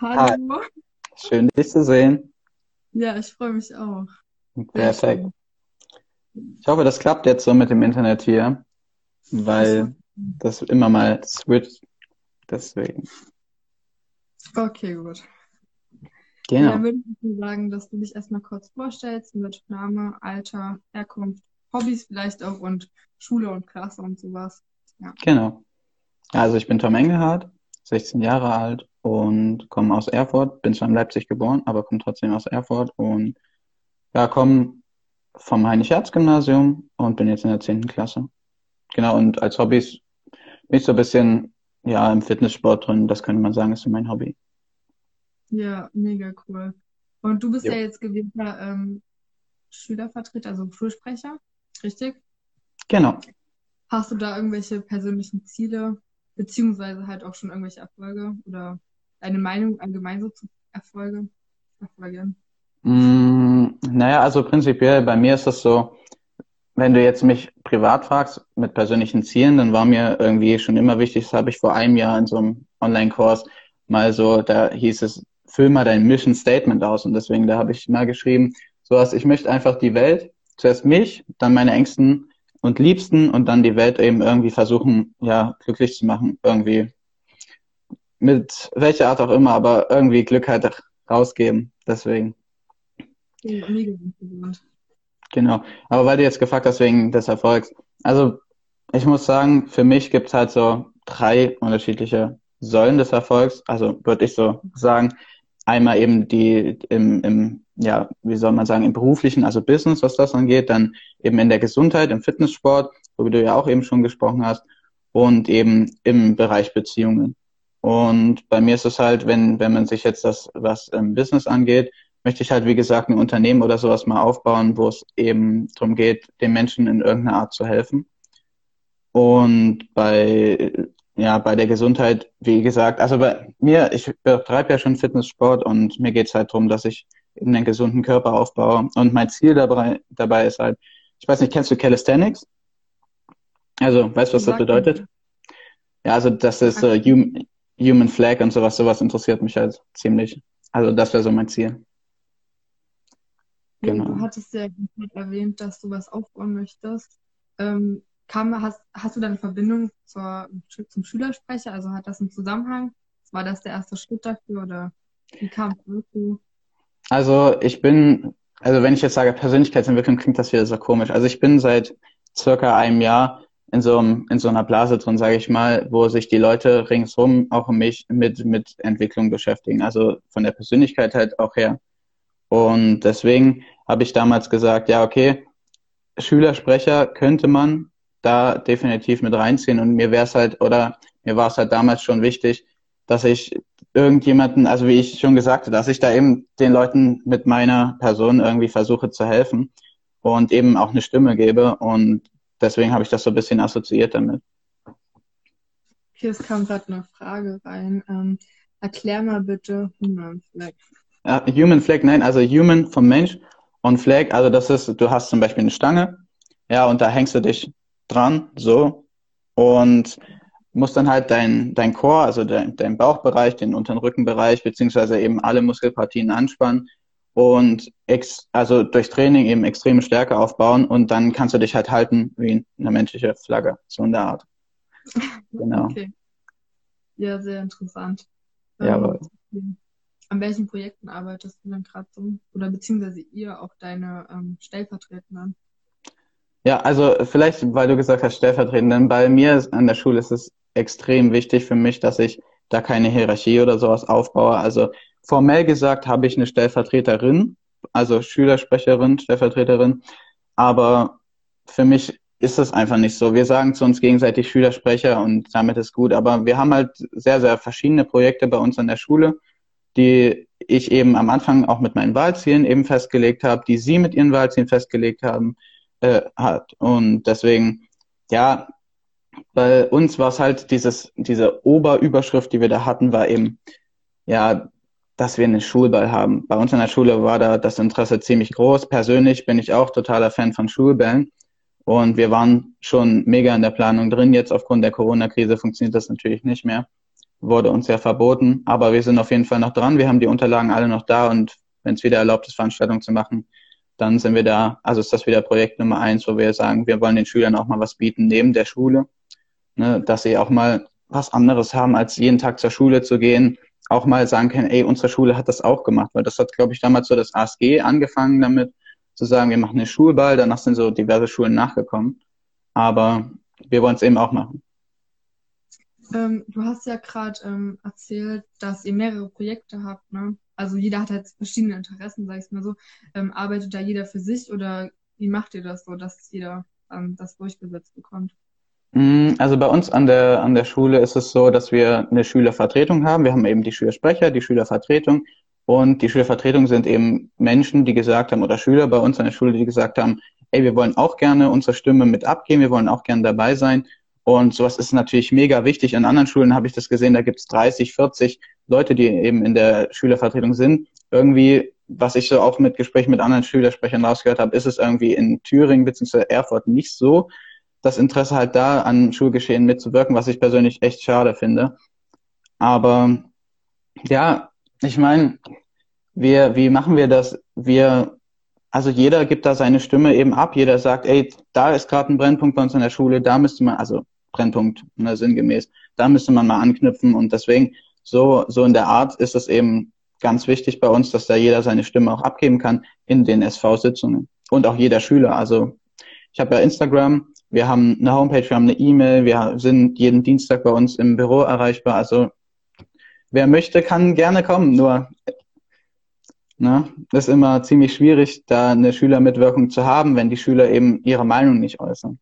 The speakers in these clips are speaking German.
Hallo. Schön, dich zu sehen. Ja, ich freue mich auch. Perfekt. Ich hoffe, das klappt jetzt so mit dem Internet hier, weil das immer mal switcht. Deswegen. Okay, gut. Genau. Dann würde ich sagen, dass du dich erstmal kurz vorstellst mit Name, Alter, Herkunft, Hobbys vielleicht auch und Schule und Klasse und sowas. Ja. Genau. Also ich bin Tom Engelhardt, 16 Jahre alt und komme aus Erfurt, bin zwar in Leipzig geboren, aber komme trotzdem aus Erfurt und ja, komme vom Heinrich-Herz-Gymnasium und bin jetzt in der 10. Klasse. Genau, und als Hobbys bin ich so ein bisschen ja, im Fitnesssport drin, das könnte man sagen, ist so mein Hobby. Ja, mega cool. Und du bist Jo. ja jetzt gewählter ähm, Schülervertreter, also Schulsprecher, richtig? Genau. Hast du da irgendwelche persönlichen Ziele, beziehungsweise halt auch schon irgendwelche Erfolge oder deine Meinung allgemein so zu Erfolge verfolgen? Mm, naja, also prinzipiell bei mir ist das so, wenn du jetzt mich privat fragst mit persönlichen Zielen, dann war mir irgendwie schon immer wichtig, das habe ich vor einem Jahr in so einem Online-Kurs mal so, da hieß es, füll mal dein Mission Statement aus und deswegen, da habe ich mal geschrieben, sowas, ich möchte einfach die Welt, zuerst mich, dann meine Ängsten und Liebsten und dann die Welt eben irgendwie versuchen, ja, glücklich zu machen, irgendwie mit welcher Art auch immer, aber irgendwie Glück halt rausgeben, deswegen. Genau. Aber weil du jetzt gefragt hast wegen des Erfolgs. Also ich muss sagen, für mich gibt's halt so drei unterschiedliche Säulen des Erfolgs. Also würde ich so sagen. Einmal eben die im, im, ja, wie soll man sagen, im beruflichen, also Business, was das angeht, dann eben in der Gesundheit, im Fitnesssport, wie du ja auch eben schon gesprochen hast, und eben im Bereich Beziehungen. Und bei mir ist es halt, wenn, wenn man sich jetzt das, was im Business angeht, möchte ich halt, wie gesagt, ein Unternehmen oder sowas mal aufbauen, wo es eben darum geht, den Menschen in irgendeiner Art zu helfen. Und bei, ja, bei der Gesundheit, wie gesagt, also bei mir, ich betreibe ja schon Fitnesssport und mir geht's halt darum, dass ich eben einen gesunden Körper aufbaue. Und mein Ziel dabei, dabei ist halt, ich weiß nicht, kennst du Calisthenics? Also, weißt du, was das bedeutet? Ja, also das ist äh, Human, Human Flag und sowas, sowas interessiert mich halt ziemlich. Also das wäre so mein Ziel. Genau. Du hattest ja erwähnt, dass du was aufbauen möchtest. Ähm, kam, hast, hast du da eine Verbindung zur, zum Schülersprecher? Also hat das einen Zusammenhang? War das der erste Schritt dafür oder wie kam es dazu? Also ich bin, also wenn ich jetzt sage Persönlichkeitsentwicklung, klingt das wieder so komisch. Also ich bin seit circa einem Jahr in so, einem, in so einer Blase drin, sage ich mal, wo sich die Leute ringsum auch um mich mit, mit Entwicklung beschäftigen. Also von der Persönlichkeit halt auch her. Und deswegen habe ich damals gesagt, ja, okay, Schülersprecher könnte man da definitiv mit reinziehen. Und mir wäre es halt, oder mir war es halt damals schon wichtig, dass ich irgendjemanden, also wie ich schon gesagt habe, dass ich da eben den Leuten mit meiner Person irgendwie versuche zu helfen und eben auch eine Stimme gebe. Und deswegen habe ich das so ein bisschen assoziiert damit. Okay, es kam gerade eine Frage rein. Ähm, erklär mal bitte Human Flag. Ja, Human Flag, nein, also Human vom Mensch und Flag, also das ist, du hast zum Beispiel eine Stange, ja, und da hängst du dich dran, so, und musst dann halt dein, dein Core, also dein, dein Bauchbereich, den unteren Rückenbereich, beziehungsweise eben alle Muskelpartien anspannen und ex, also durch Training eben extreme Stärke aufbauen und dann kannst du dich halt halten wie eine menschliche Flagge, so in der Art. Genau. Okay. Ja, sehr interessant. Jawohl. Ähm, an welchen Projekten arbeitest du denn gerade so? Oder beziehungsweise ihr auch deine ähm, Stellvertretenden? Ja, also vielleicht, weil du gesagt hast, stellvertretend, denn bei mir an der Schule ist es extrem wichtig für mich, dass ich da keine Hierarchie oder sowas aufbaue. Also formell gesagt habe ich eine Stellvertreterin, also Schülersprecherin, Stellvertreterin, aber für mich ist das einfach nicht so. Wir sagen zu uns gegenseitig Schülersprecher und damit ist gut, aber wir haben halt sehr, sehr verschiedene Projekte bei uns an der Schule, die ich eben am Anfang auch mit meinen Wahlzielen eben festgelegt habe, die Sie mit Ihren Wahlzielen festgelegt haben äh, hat. Und deswegen, ja, bei uns war es halt dieses, diese Oberüberschrift, die wir da hatten, war eben, ja, dass wir einen Schulball haben. Bei uns in der Schule war da das Interesse ziemlich groß. Persönlich bin ich auch totaler Fan von Schulbällen. Und wir waren schon mega in der Planung drin. Jetzt aufgrund der Corona-Krise funktioniert das natürlich nicht mehr. wurde uns ja verboten. Aber wir sind auf jeden Fall noch dran. Wir haben die Unterlagen alle noch da und wenn es wieder erlaubt ist, Veranstaltungen zu machen, dann sind wir da, also ist das wieder Projekt Nummer eins, wo wir sagen, wir wollen den Schülern auch mal was bieten neben der Schule, ne, dass sie auch mal was anderes haben, als jeden Tag zur Schule zu gehen, auch mal sagen können, ey, unsere Schule hat das auch gemacht, weil das hat, glaube ich, damals so das ASG angefangen damit, zu sagen, wir machen einen Schulball, danach sind so diverse Schulen nachgekommen, aber wir wollen es eben auch machen. Ähm, du hast ja gerade ähm, erzählt, dass ihr mehrere Projekte habt, ne? Also jeder hat halt verschiedene Interessen, sag ich mal so. Ähm, arbeitet da jeder für sich oder wie macht ihr das so, dass jeder ähm, das durchgesetzt bekommt? Mm, also bei uns an der, an der Schule ist es so, dass wir eine Schülervertretung haben. Wir haben eben die Schülersprecher, die Schülervertretung. Und die Schülervertretung sind eben Menschen, die gesagt haben, oder Schüler bei uns an der Schule, die gesagt haben, ey, wir wollen auch gerne unsere Stimme mit abgeben, wir wollen auch gerne dabei sein. Und sowas ist natürlich mega wichtig. An anderen Schulen habe ich das gesehen, da gibt es 30, 40 Leute, die eben in der Schülervertretung sind. Irgendwie, was ich so auch mit Gesprächen mit anderen Schülersprechern rausgehört habe, ist es irgendwie in Thüringen bzw. Erfurt nicht so das Interesse halt da, an Schulgeschehen mitzuwirken, was ich persönlich echt schade finde. Aber ja, ich meine, wir, wie machen wir das? Wir, also jeder gibt da seine Stimme eben ab. Jeder sagt, ey, da ist gerade ein Brennpunkt bei uns in der Schule, da müsste man, also Brennpunkt, ne, sinngemäß, da müsste man mal anknüpfen. Und deswegen, so, so in der Art ist es eben ganz wichtig bei uns, dass da jeder seine Stimme auch abgeben kann in den SV-Sitzungen. Und auch jeder Schüler. Also ich habe ja Instagram, wir haben eine Homepage, wir haben eine E-Mail, wir sind jeden Dienstag bei uns im Büro erreichbar. Also wer möchte, kann gerne kommen. Nur ne, ist immer ziemlich schwierig, da eine Schülermitwirkung zu haben, wenn die Schüler eben ihre Meinung nicht äußern.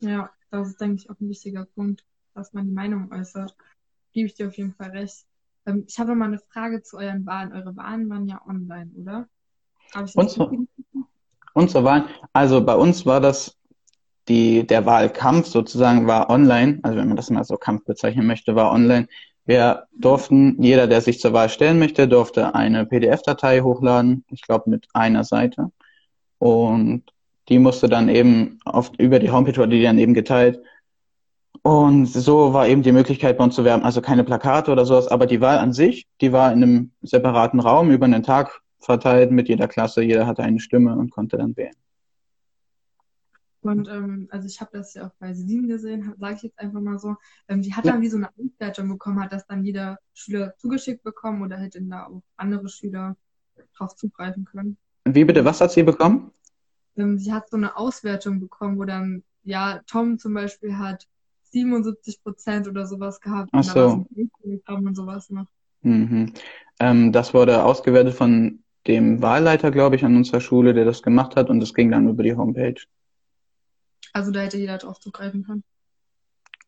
Ja, das ist, denke ich, auch ein wichtiger Punkt, dass man die Meinung äußert. Gebe ich dir auf jeden Fall recht. Ähm, ich habe mal eine Frage zu euren Wahlen. Eure Wahlen waren ja online, oder? Unsere, unsere Wahlen, also bei uns war das die, der Wahlkampf sozusagen war online, also wenn man das mal so Kampf bezeichnen möchte, war online. Wir durften, jeder, der sich zur Wahl stellen möchte, durfte eine PDF-Datei hochladen, ich glaube mit einer Seite. Und die musste dann eben oft über die Homepage wurde die dann eben geteilt. Und so war eben die Möglichkeit bei uns zu werben, also keine Plakate oder sowas, aber die Wahl an sich, die war in einem separaten Raum über einen Tag verteilt mit jeder Klasse, jeder hatte eine Stimme und konnte dann wählen. Und ähm, also ich habe das ja auch bei Sieben gesehen, sage ich jetzt einfach mal so. Ähm, die hat dann wie so eine Auswertung bekommen, hat das dann jeder Schüler zugeschickt bekommen oder hätten da auch andere Schüler drauf zugreifen können. Wie bitte, was hat sie bekommen? Ähm, sie hat so eine Auswertung bekommen, wo dann, ja, Tom zum Beispiel hat 77 Prozent oder sowas gehabt. Ach so. Und sowas noch. Mhm. Ähm, das wurde ausgewertet von dem Wahlleiter, glaube ich, an unserer Schule, der das gemacht hat und das ging dann über die Homepage. Also da hätte jeder drauf zugreifen können.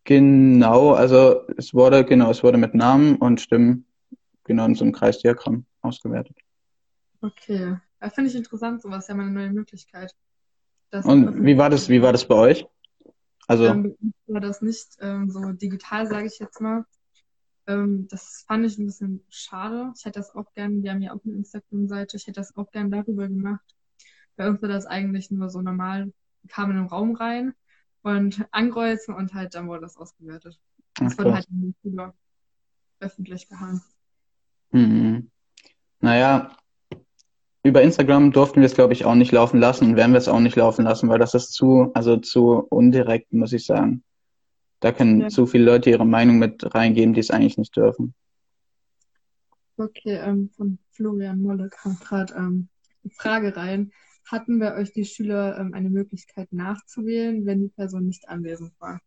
Genau, also es wurde, genau, es wurde mit Namen und Stimmen genau in so einem Kreisdiagramm ausgewertet. Okay. Ja, finde ich interessant, sowas ist ja mal eine neue Möglichkeit. und wie war das, wie war das bei euch? Also ähm, war das nicht ähm, so digital, sage ich jetzt mal. Ähm, das fand ich ein bisschen schade. Ich hätte das auch gern, wir haben ja auch eine Instagram-Seite, ich hätte das auch gern darüber gemacht. Bei uns war das eigentlich nur so normal kam in den Raum rein und ankreuzen und halt dann wurde das ausgewertet. Das wurde halt über öffentlich gehalten. Mhm. Naja, über Instagram durften wir es, glaube ich, auch nicht laufen lassen und werden wir es auch nicht laufen lassen, weil das ist zu, also zu undirekt, muss ich sagen. Da können ja. zu viele Leute ihre Meinung mit reingeben, die es eigentlich nicht dürfen. Okay, ähm, von Florian Molle kam gerade ähm, eine Frage rein hatten bei euch die Schüler ähm, eine Möglichkeit nachzuwählen, wenn die Person nicht anwesend war?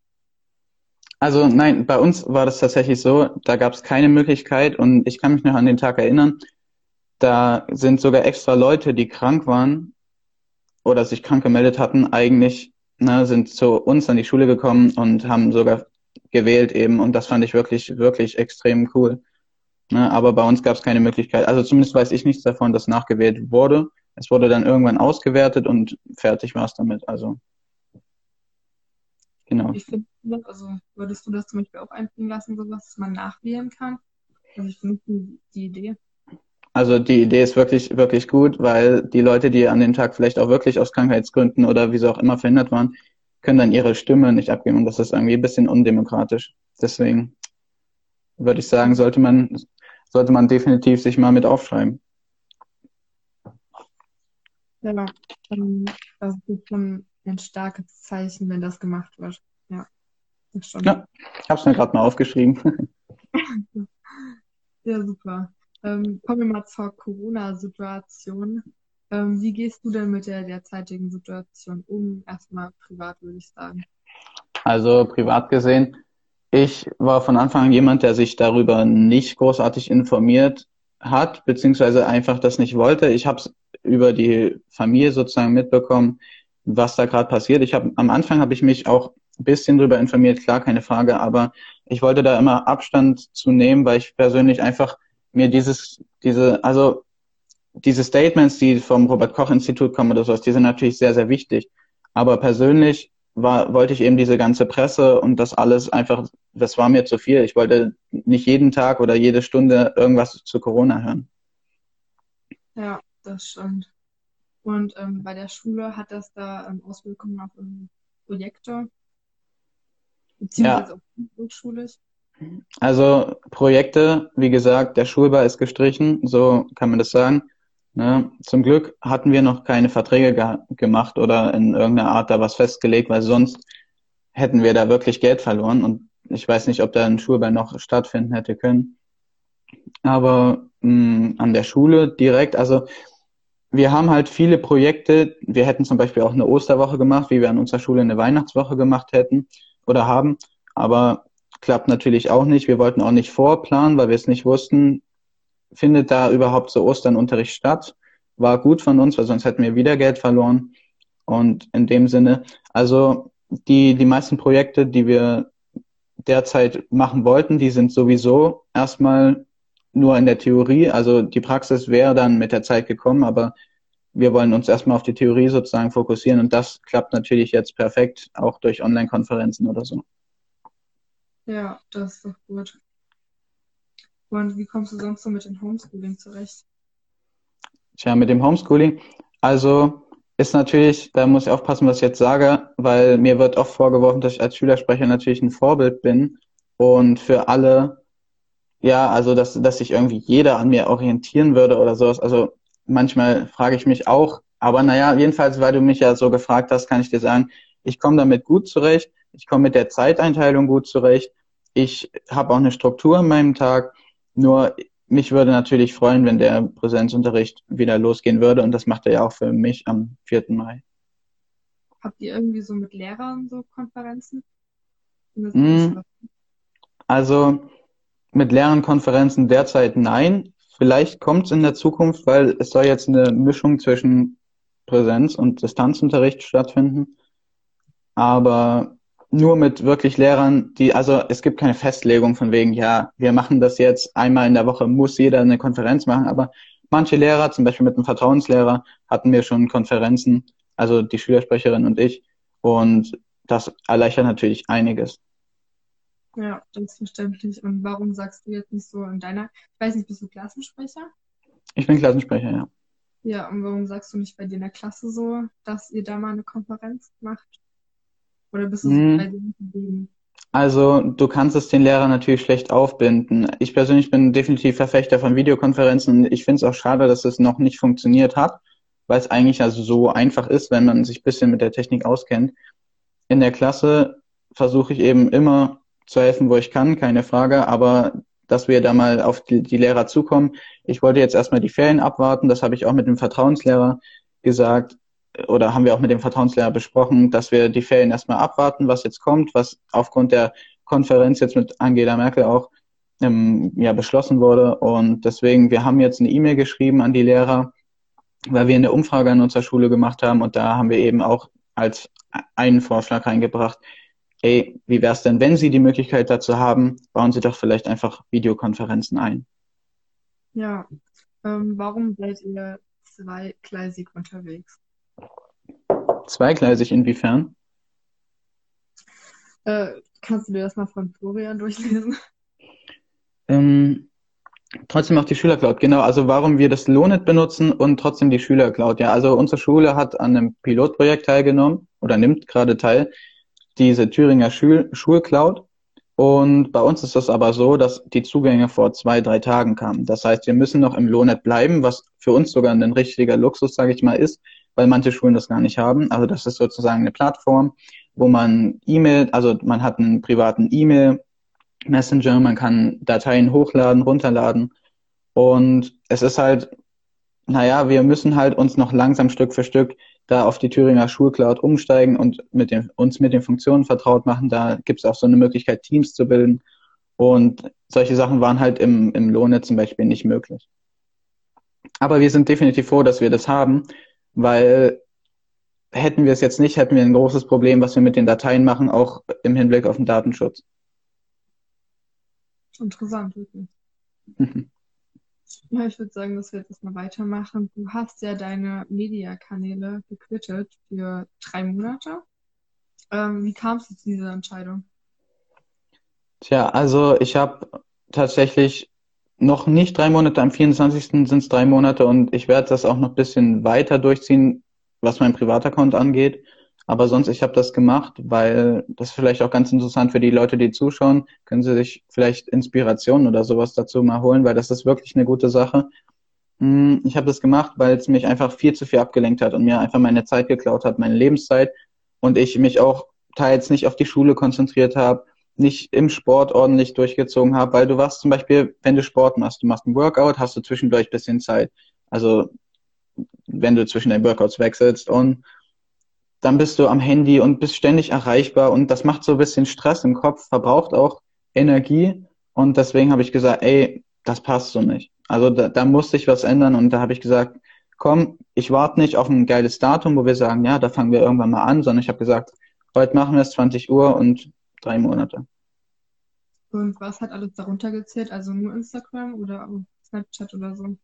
Also nein, bei uns war das tatsächlich so, da gab es keine Möglichkeit und ich kann mich noch an den Tag erinnern, da sind sogar extra Leute, die krank waren oder sich krank gemeldet hatten, eigentlich ne, sind zu uns an die Schule gekommen und haben sogar gewählt eben und das fand ich wirklich, wirklich extrem cool. Ne, aber bei uns gab es keine Möglichkeit. Also zumindest weiß ich nichts davon, dass nachgewählt wurde. Es wurde dann irgendwann ausgewertet und fertig war es damit. Also genau. Ich finde, also würdest du das zum Beispiel auch einbringen lassen, sowas, dass man nachwählen kann? Also ich finde die, die Idee. Also die Idee ist wirklich, wirklich gut, weil die Leute, die an dem Tag vielleicht auch wirklich aus Krankheitsgründen oder wie sie auch immer verhindert waren, können dann ihre Stimme nicht abgeben und das ist irgendwie ein bisschen undemokratisch. Deswegen würde ich sagen, sollte man, sollte man definitiv sich mal mit aufschreiben. Ja, das ist schon ein starkes Zeichen, wenn das gemacht wird. Ja, das schon. Ja, ich habe es mir gerade mal aufgeschrieben. ja, super. Ähm, kommen wir mal zur Corona-Situation. Ähm, wie gehst du denn mit der derzeitigen Situation um? Erstmal privat, würde ich sagen. Also privat gesehen, ich war von Anfang an jemand, der sich darüber nicht großartig informiert hat, beziehungsweise einfach das nicht wollte. Ich habe es über die Familie sozusagen mitbekommen, was da gerade passiert. Ich habe am Anfang habe ich mich auch ein bisschen darüber informiert, klar, keine Frage, aber ich wollte da immer Abstand zu nehmen, weil ich persönlich einfach mir dieses, diese, also diese Statements, die vom Robert Koch Institut kommen oder sowas, die sind natürlich sehr, sehr wichtig. Aber persönlich war, wollte ich eben diese ganze Presse und das alles einfach, das war mir zu viel. Ich wollte nicht jeden Tag oder jede Stunde irgendwas zu Corona hören. Ja, das stimmt. Und ähm, bei der Schule hat das da ähm, Auswirkungen auf ähm, Projekte? Beziehungsweise ja. auf hochschulisch? Also Projekte, wie gesagt, der Schulbau ist gestrichen, so kann man das sagen. Ne? Zum Glück hatten wir noch keine Verträge ge gemacht oder in irgendeiner Art da was festgelegt, weil sonst hätten wir da wirklich Geld verloren und ich weiß nicht, ob da ein Schulball noch stattfinden hätte können. Aber mh, mm, an der Schule direkt, also wir haben halt viele Projekte. Wir hätten zum Beispiel auch eine Osterwoche gemacht, wie wir an unserer Schule eine Weihnachtswoche gemacht hätten oder haben. Aber klappt natürlich auch nicht. Wir wollten auch nicht vorplanen, weil wir es nicht wussten, findet da überhaupt so Osternunterricht statt? War gut von uns, weil sonst hätten wir wieder Geld verloren. Und in dem Sinne, also die, die meisten Projekte, die wir derzeit machen wollten, die sind sowieso erstmal nur in der Theorie. Also die Praxis wäre dann mit der Zeit gekommen, aber wir wollen uns erstmal auf die Theorie sozusagen fokussieren und das klappt natürlich jetzt perfekt, auch durch Online-Konferenzen oder so. Ja, das ist doch gut. Und wie kommst du sonst so mit dem Homeschooling zurecht? Tja, mit dem Homeschooling, also ist natürlich, da muss ich aufpassen, was ich jetzt sage, weil mir wird oft vorgeworfen, dass ich als Schülersprecher natürlich ein Vorbild bin und für alle, ja, also dass, dass sich irgendwie jeder an mir orientieren würde oder sowas. Also manchmal frage ich mich auch, aber naja, jedenfalls, weil du mich ja so gefragt hast, kann ich dir sagen, ich komme damit gut zurecht, ich komme mit der Zeiteinteilung gut zurecht, ich habe auch eine Struktur in meinem Tag nur mich würde natürlich freuen, wenn der Präsenzunterricht wieder losgehen würde und das macht er ja auch für mich am 4. Mai. Habt ihr irgendwie so mit Lehrern so Konferenzen? Mm, also mit Lehrern Konferenzen derzeit nein. Vielleicht kommt es in der Zukunft, weil es soll jetzt eine Mischung zwischen Präsenz- und Distanzunterricht stattfinden. Aber nur mit wirklich Lehrern, die, also es gibt keine Festlegung von wegen, ja, wir machen das jetzt einmal in der Woche, muss jeder eine Konferenz machen, aber manche Lehrer, zum Beispiel mit einem Vertrauenslehrer, hatten wir schon Konferenzen, also die Schülersprecherin und ich, und das erleichtert natürlich einiges. Ja, das ist verständlich. Und warum sagst du jetzt nicht so in deiner, ich weiß nicht, bist du Klassensprecher? Ich bin Klassensprecher, ja. Ja, und warum sagst du nicht bei dir in der Klasse so, dass ihr da mal eine Konferenz macht? Oder bist du hm. bei dem Also, du kannst es den Lehrern natürlich schlecht aufbinden. Ich persönlich bin definitiv Verfechter von Videokonferenzen. Ich finde es auch schade, dass es noch nicht funktioniert hat, weil es eigentlich also so einfach ist, wenn man sich ein bisschen mit der Technik auskennt. In der Klasse versuche ich eben immer zu helfen, wo ich kann, keine Frage, aber dass wir da mal auf die, die Lehrer zukommen. Ich wollte jetzt erstmal die Ferien abwarten, das habe ich auch mit dem Vertrauenslehrer gesagt oder haben wir auch mit dem Vertrauenslehrer besprochen, dass wir die Ferien erstmal abwarten, was jetzt kommt, was aufgrund der Konferenz jetzt mit Angela Merkel auch ähm, ja, beschlossen wurde. Und deswegen, wir haben jetzt eine E-Mail geschrieben an die Lehrer, weil wir eine Umfrage an unserer Schule gemacht haben und da haben wir eben auch als einen Vorschlag reingebracht, ey, wie wäre es denn, wenn Sie die Möglichkeit dazu haben, bauen Sie doch vielleicht einfach Videokonferenzen ein. Ja, ähm, warum seid ihr zweigleisig unterwegs? Zweigleisig inwiefern? Äh, kannst du dir das mal von Florian durchlesen? Ähm, trotzdem auch die Schülercloud, genau. Also warum wir das Lonet benutzen und trotzdem die Schülercloud. Ja, also unsere Schule hat an einem Pilotprojekt teilgenommen oder nimmt gerade teil, diese Thüringer Schul Schulcloud. Und bei uns ist es aber so, dass die Zugänge vor zwei, drei Tagen kamen. Das heißt, wir müssen noch im Lonet bleiben, was für uns sogar ein richtiger Luxus, sage ich mal, ist, weil manche Schulen das gar nicht haben. Also das ist sozusagen eine Plattform, wo man E-Mail, also man hat einen privaten E-Mail, Messenger, man kann Dateien hochladen, runterladen. Und es ist halt, naja, wir müssen halt uns noch langsam Stück für Stück da auf die Thüringer Schulcloud umsteigen und mit den, uns mit den Funktionen vertraut machen. Da gibt es auch so eine Möglichkeit, Teams zu bilden. Und solche Sachen waren halt im, im Lohne zum Beispiel nicht möglich. Aber wir sind definitiv froh, dass wir das haben, weil hätten wir es jetzt nicht, hätten wir ein großes Problem, was wir mit den Dateien machen, auch im Hinblick auf den Datenschutz. Interessant, wirklich. Ja, ich würde sagen, dass wir jetzt erstmal weitermachen. Du hast ja deine Mediakanäle gequittet für drei Monate. Ähm, wie kamst du zu dieser Entscheidung? Tja, also ich habe tatsächlich noch nicht drei Monate, am 24. sind es drei Monate und ich werde das auch noch ein bisschen weiter durchziehen, was mein Privataccount angeht. Aber sonst, ich habe das gemacht, weil das ist vielleicht auch ganz interessant für die Leute, die zuschauen. Können sie sich vielleicht Inspirationen oder sowas dazu mal holen, weil das ist wirklich eine gute Sache. Hm, ich habe das gemacht, weil es mich einfach viel zu viel abgelenkt hat und mir einfach meine Zeit geklaut hat, meine Lebenszeit. Und ich mich auch teils nicht auf die Schule konzentriert habe, nicht im Sport ordentlich durchgezogen habe, weil du warst zum Beispiel, wenn du Sport machst, du machst ein Workout, hast du zwischendurch bisschen Zeit. Also wenn du zwischen den Workouts wechselst und dann bist du am Handy und bist ständig erreichbar und das macht so ein bisschen Stress im Kopf, verbraucht auch Energie und deswegen habe ich gesagt, ey, das passt so nicht. Also da, da musste ich was ändern und da habe ich gesagt, komm, ich warte nicht auf ein geiles Datum, wo wir sagen, ja, da fangen wir irgendwann mal an, sondern ich habe gesagt, heute machen wir es 20 Uhr und drei Monate. Und was hat alles darunter gezählt? Also nur Instagram oder Snapchat oder so?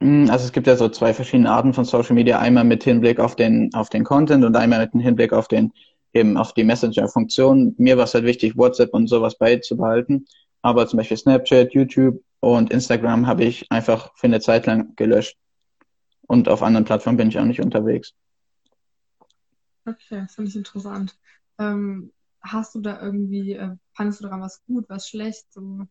Mm, also es gibt ja so zwei verschiedene Arten von Social Media. Einmal mit Hinblick auf den, auf den Content und einmal mit Hinblick auf den, eben auf die Messenger-Funktion. Mir war es halt wichtig, WhatsApp und sowas beizubehalten. Aber zum Beispiel Snapchat, YouTube und Instagram habe ich einfach für eine Zeit lang gelöscht. Und auf anderen Plattformen bin ich auch nicht unterwegs. Okay, das finde ich interessant. Ähm, hast du da irgendwie, äh, fandest du daran was gut, was schlecht? So?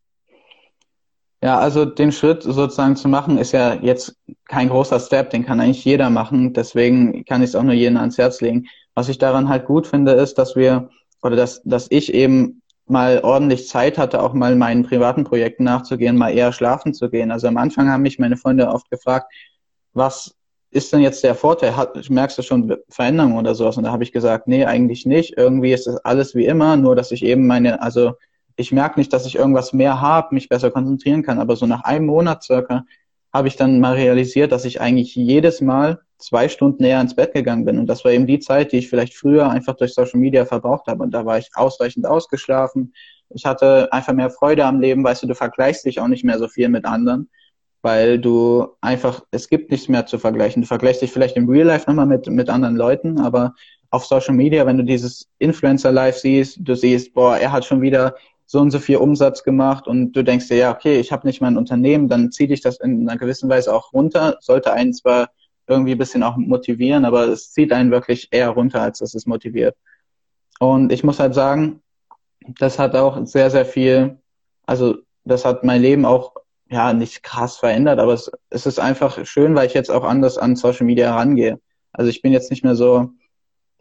Ja, also den Schritt sozusagen zu machen, ist ja jetzt kein großer Step, den kann eigentlich jeder machen. Deswegen kann ich es auch nur jedem ans Herz legen. Was ich daran halt gut finde, ist, dass wir oder dass, dass ich eben mal ordentlich Zeit hatte, auch mal meinen privaten Projekten nachzugehen, mal eher schlafen zu gehen. Also am Anfang haben mich meine Freunde oft gefragt, was ist denn jetzt der Vorteil? Hat, merkst du schon Veränderungen oder sowas? Und da habe ich gesagt, nee, eigentlich nicht. Irgendwie ist das alles wie immer, nur dass ich eben meine, also ich merke nicht, dass ich irgendwas mehr habe, mich besser konzentrieren kann, aber so nach einem Monat circa habe ich dann mal realisiert, dass ich eigentlich jedes Mal zwei Stunden näher ins Bett gegangen bin. Und das war eben die Zeit, die ich vielleicht früher einfach durch Social Media verbraucht habe. Und da war ich ausreichend ausgeschlafen. Ich hatte einfach mehr Freude am Leben. Weißt du, du vergleichst dich auch nicht mehr so viel mit anderen, weil du einfach, es gibt nichts mehr zu vergleichen. Du vergleichst dich vielleicht im Real Life nochmal mit, mit anderen Leuten, aber auf Social Media, wenn du dieses Influencer-Life siehst, du siehst, boah, er hat schon wieder so und so viel Umsatz gemacht und du denkst dir, ja, okay, ich habe nicht mein Unternehmen, dann zieht dich das in einer gewissen Weise auch runter. Sollte einen zwar irgendwie ein bisschen auch motivieren, aber es zieht einen wirklich eher runter, als dass es motiviert. Und ich muss halt sagen, das hat auch sehr, sehr viel, also das hat mein Leben auch ja nicht krass verändert, aber es, es ist einfach schön, weil ich jetzt auch anders an Social Media herangehe. Also ich bin jetzt nicht mehr so,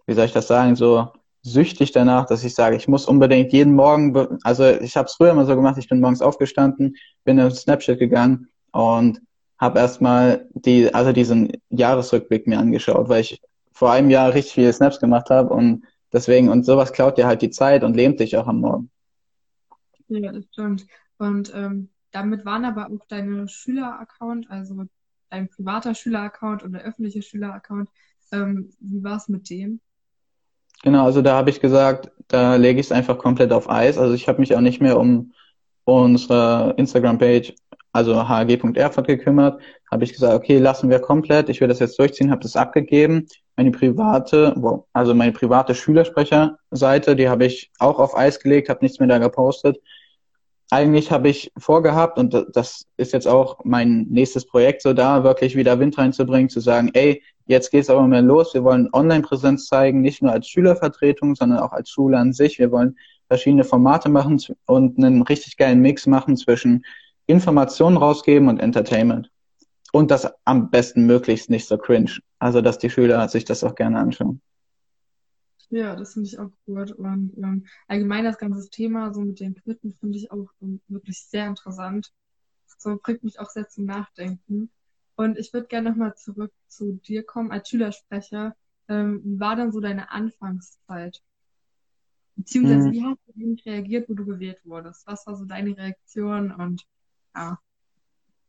wie soll ich das sagen, so süchtig danach, dass ich sage, ich muss unbedingt jeden Morgen, also ich habe es früher immer so gemacht, ich bin morgens aufgestanden, bin in Snapchat gegangen und habe erstmal die, also diesen Jahresrückblick mir angeschaut, weil ich vor einem Jahr richtig viele Snaps gemacht habe und deswegen, und sowas klaut dir halt die Zeit und lähmt dich auch am Morgen. Ja, das stimmt. Und ähm, damit waren aber auch deine Schüleraccount, also dein privater Schüleraccount oder öffentlicher Schüleraccount, ähm, wie war es mit dem? Genau, also da habe ich gesagt, da lege ich es einfach komplett auf Eis. Also ich habe mich auch nicht mehr um unsere Instagram-Page, also hg.erfurt gekümmert. Habe ich gesagt, okay, lassen wir komplett. Ich will das jetzt durchziehen, habe das abgegeben. Meine private, wow, also meine private Schülersprecherseite, die habe ich auch auf Eis gelegt, habe nichts mehr da gepostet. Eigentlich habe ich vorgehabt, und das ist jetzt auch mein nächstes Projekt, so da wirklich wieder Wind reinzubringen, zu sagen, ey, Jetzt geht es aber mehr los. Wir wollen Online-Präsenz zeigen, nicht nur als Schülervertretung, sondern auch als Schule an sich. Wir wollen verschiedene Formate machen und einen richtig geilen Mix machen zwischen Informationen rausgeben und Entertainment. Und das am besten möglichst nicht so cringe. Also, dass die Schüler sich das auch gerne anschauen. Ja, das finde ich auch gut. Und ähm, allgemein das ganze Thema so mit den Quitten finde ich auch ähm, wirklich sehr interessant. So bringt mich auch sehr zum Nachdenken. Und ich würde gerne nochmal zurück zu dir kommen als Schülersprecher. Ähm, wie war dann so deine Anfangszeit? Beziehungsweise, hm. wie hast du reagiert, wo du gewählt wurdest? Was war so deine Reaktion und ja.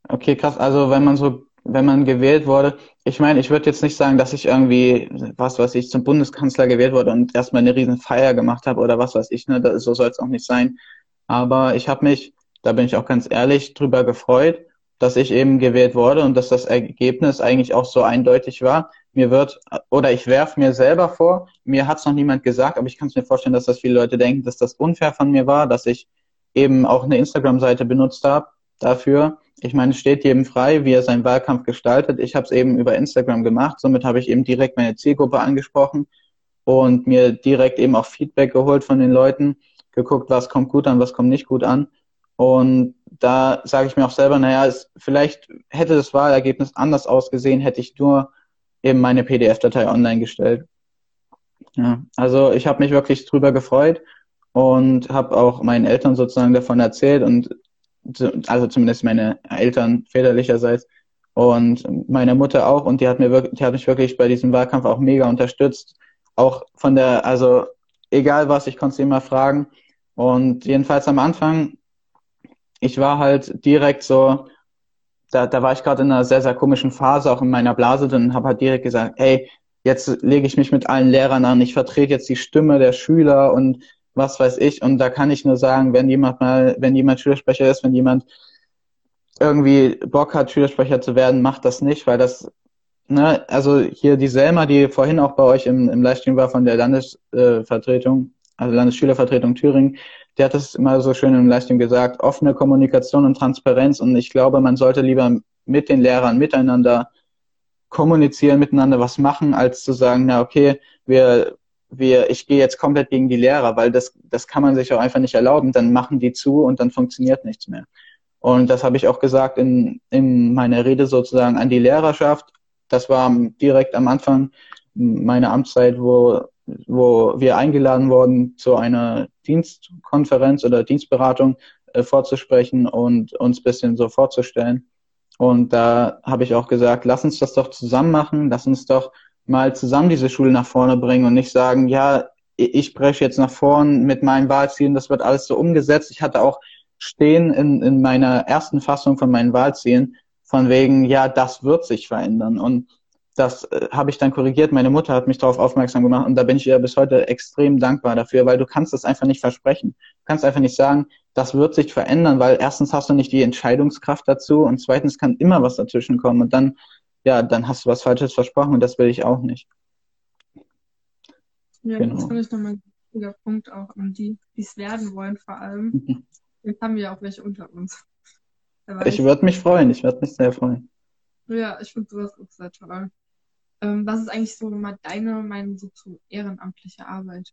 Okay, krass. Also wenn man so, wenn man gewählt wurde, ich meine, ich würde jetzt nicht sagen, dass ich irgendwie, was weiß ich, zum Bundeskanzler gewählt wurde und erstmal eine riesen Feier gemacht habe oder was weiß ich, ne? Das, so soll es auch nicht sein. Aber ich habe mich, da bin ich auch ganz ehrlich, drüber gefreut, dass ich eben gewählt wurde und dass das Ergebnis eigentlich auch so eindeutig war. Mir wird, oder ich werf mir selber vor, mir hat es noch niemand gesagt, aber ich kann es mir vorstellen, dass das viele Leute denken, dass das unfair von mir war, dass ich eben auch eine Instagram-Seite benutzt habe dafür. Ich meine, es steht jedem frei, wie er seinen Wahlkampf gestaltet. Ich habe es eben über Instagram gemacht. Somit habe ich eben direkt meine Zielgruppe angesprochen und mir direkt eben auch Feedback geholt von den Leuten, geguckt, was kommt gut an, was kommt nicht gut an. Und da sage ich mir auch selber, naja, es, vielleicht hätte das Wahlergebnis anders ausgesehen, hätte ich nur eben meine PDF-Datei online gestellt. Ja, also ich habe mich wirklich drüber gefreut und habe auch meinen Eltern sozusagen davon erzählt und also zumindest meine Eltern väterlicherseits und meine Mutter auch und die hat mir wirklich, die hat mich wirklich bei diesem Wahlkampf auch mega unterstützt. Auch von der, also egal was, ich konnte sie immer fragen. Und jedenfalls am Anfang, ich war halt direkt so, da, da war ich gerade in einer sehr, sehr komischen Phase, auch in meiner Blase und habe halt direkt gesagt, hey, jetzt lege ich mich mit allen Lehrern an, ich vertrete jetzt die Stimme der Schüler und was weiß ich. Und da kann ich nur sagen, wenn jemand mal, wenn jemand Schülersprecher ist, wenn jemand irgendwie Bock hat, Schülersprecher zu werden, macht das nicht, weil das, ne, also hier die Selma, die vorhin auch bei euch im, im Livestream war von der Landesvertretung, also Landesschülervertretung Thüringen, die hat das immer so schön im Livestream gesagt, offene Kommunikation und Transparenz. Und ich glaube, man sollte lieber mit den Lehrern miteinander kommunizieren, miteinander was machen, als zu sagen, na okay, wir wir, ich gehe jetzt komplett gegen die Lehrer, weil das, das kann man sich auch einfach nicht erlauben. Dann machen die zu und dann funktioniert nichts mehr. Und das habe ich auch gesagt in, in meiner Rede sozusagen an die Lehrerschaft. Das war direkt am Anfang meiner Amtszeit, wo, wo wir eingeladen wurden, zu einer Dienstkonferenz oder Dienstberatung äh, vorzusprechen und uns bisschen so vorzustellen. Und da habe ich auch gesagt, lass uns das doch zusammen machen, lass uns doch mal zusammen diese Schule nach vorne bringen und nicht sagen, ja, ich breche jetzt nach vorn mit meinen Wahlzielen, das wird alles so umgesetzt. Ich hatte auch stehen in, in meiner ersten Fassung von meinen Wahlzielen von wegen, ja, das wird sich verändern. Und das äh, habe ich dann korrigiert. Meine Mutter hat mich darauf aufmerksam gemacht und da bin ich ihr bis heute extrem dankbar dafür, weil du kannst das einfach nicht versprechen. Du kannst einfach nicht sagen, das wird sich verändern, weil erstens hast du nicht die Entscheidungskraft dazu und zweitens kann immer was dazwischen kommen und dann ja, dann hast du was Falsches versprochen und das will ich auch nicht. Ja, genau. das finde ich nochmal ein wichtiger Punkt auch an die, die es werden wollen vor allem. Jetzt haben wir ja auch welche unter uns. Ich würde mich freuen, ich würde mich sehr freuen. Ja, ich finde sowas auch sehr toll. Ähm, was ist eigentlich so mal deine Meinung so zu ehrenamtlicher Arbeit?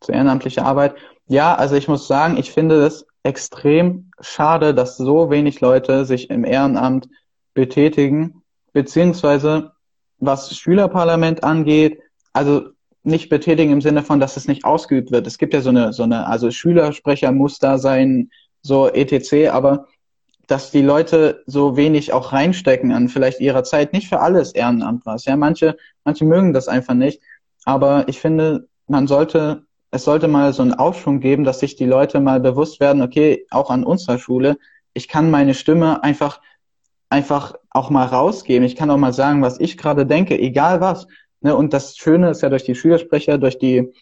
Zu ehrenamtlicher Arbeit? Ja, also ich muss sagen, ich finde es extrem schade, dass so wenig Leute sich im Ehrenamt betätigen beziehungsweise was Schülerparlament angeht, also nicht betätigen im Sinne von, dass es nicht ausgeübt wird. Es gibt ja so eine, so eine, also Schülersprecher muss da sein, so etc., aber dass die Leute so wenig auch reinstecken an vielleicht ihrer Zeit, nicht für alles Ehrenamt was. Ja, manche, manche mögen das einfach nicht. Aber ich finde, man sollte, es sollte mal so einen Aufschwung geben, dass sich die Leute mal bewusst werden, okay, auch an unserer Schule, ich kann meine Stimme einfach einfach auch mal rausgeben. Ich kann auch mal sagen, was ich gerade denke, egal was. Ne? Und das Schöne ist ja durch die Schülersprecher, durch die,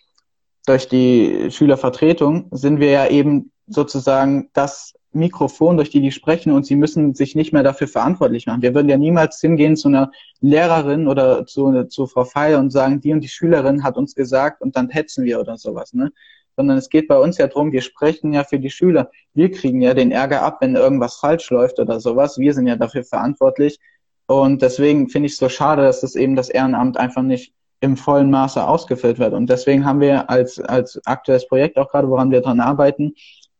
durch die Schülervertretung sind wir ja eben sozusagen das Mikrofon, durch die die sprechen und sie müssen sich nicht mehr dafür verantwortlich machen. Wir würden ja niemals hingehen zu einer Lehrerin oder zu, zu Frau Feil und sagen, die und die Schülerin hat uns gesagt und dann hetzen wir oder sowas. Ne? sondern es geht bei uns ja drum, wir sprechen ja für die Schüler. Wir kriegen ja den Ärger ab, wenn irgendwas falsch läuft oder sowas. Wir sind ja dafür verantwortlich. Und deswegen finde ich es so schade, dass das eben das Ehrenamt einfach nicht im vollen Maße ausgefüllt wird. Und deswegen haben wir als, als aktuelles Projekt auch gerade, woran wir dran arbeiten,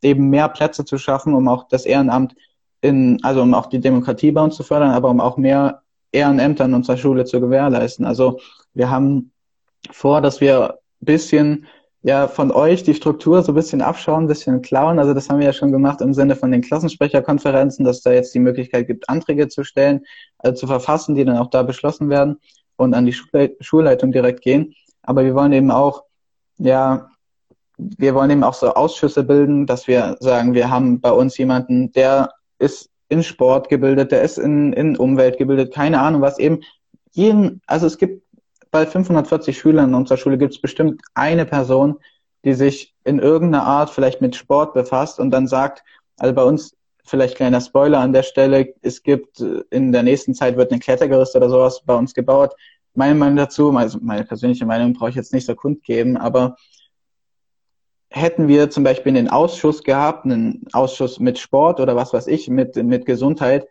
eben mehr Plätze zu schaffen, um auch das Ehrenamt in, also um auch die Demokratie bei uns zu fördern, aber um auch mehr Ehrenämter in unserer Schule zu gewährleisten. Also wir haben vor, dass wir ein bisschen ja von euch die Struktur so ein bisschen abschauen, ein bisschen klauen. Also das haben wir ja schon gemacht im Sinne von den Klassensprecherkonferenzen, dass da jetzt die Möglichkeit gibt, Anträge zu stellen, also zu verfassen, die dann auch da beschlossen werden und an die Schulleitung direkt gehen. Aber wir wollen eben auch, ja, wir wollen eben auch so Ausschüsse bilden, dass wir sagen, wir haben bei uns jemanden, der ist in Sport gebildet, der ist in, in Umwelt gebildet, keine Ahnung was eben. Jeden, also es gibt bei 540 Schülern in unserer Schule gibt es bestimmt eine Person, die sich in irgendeiner Art vielleicht mit Sport befasst und dann sagt, also bei uns vielleicht kleiner Spoiler an der Stelle, es gibt äh, in der nächsten Zeit wird ein Klettergerüst oder sowas bei uns gebaut. Meine Meinung dazu, also meine persönliche Meinung brauche ich jetzt nicht so kundgeben, aber hätten wir zum Beispiel einen Ausschuss gehabt, einen Ausschuss mit Sport oder was weiß ich, mit, mit Gesundheit,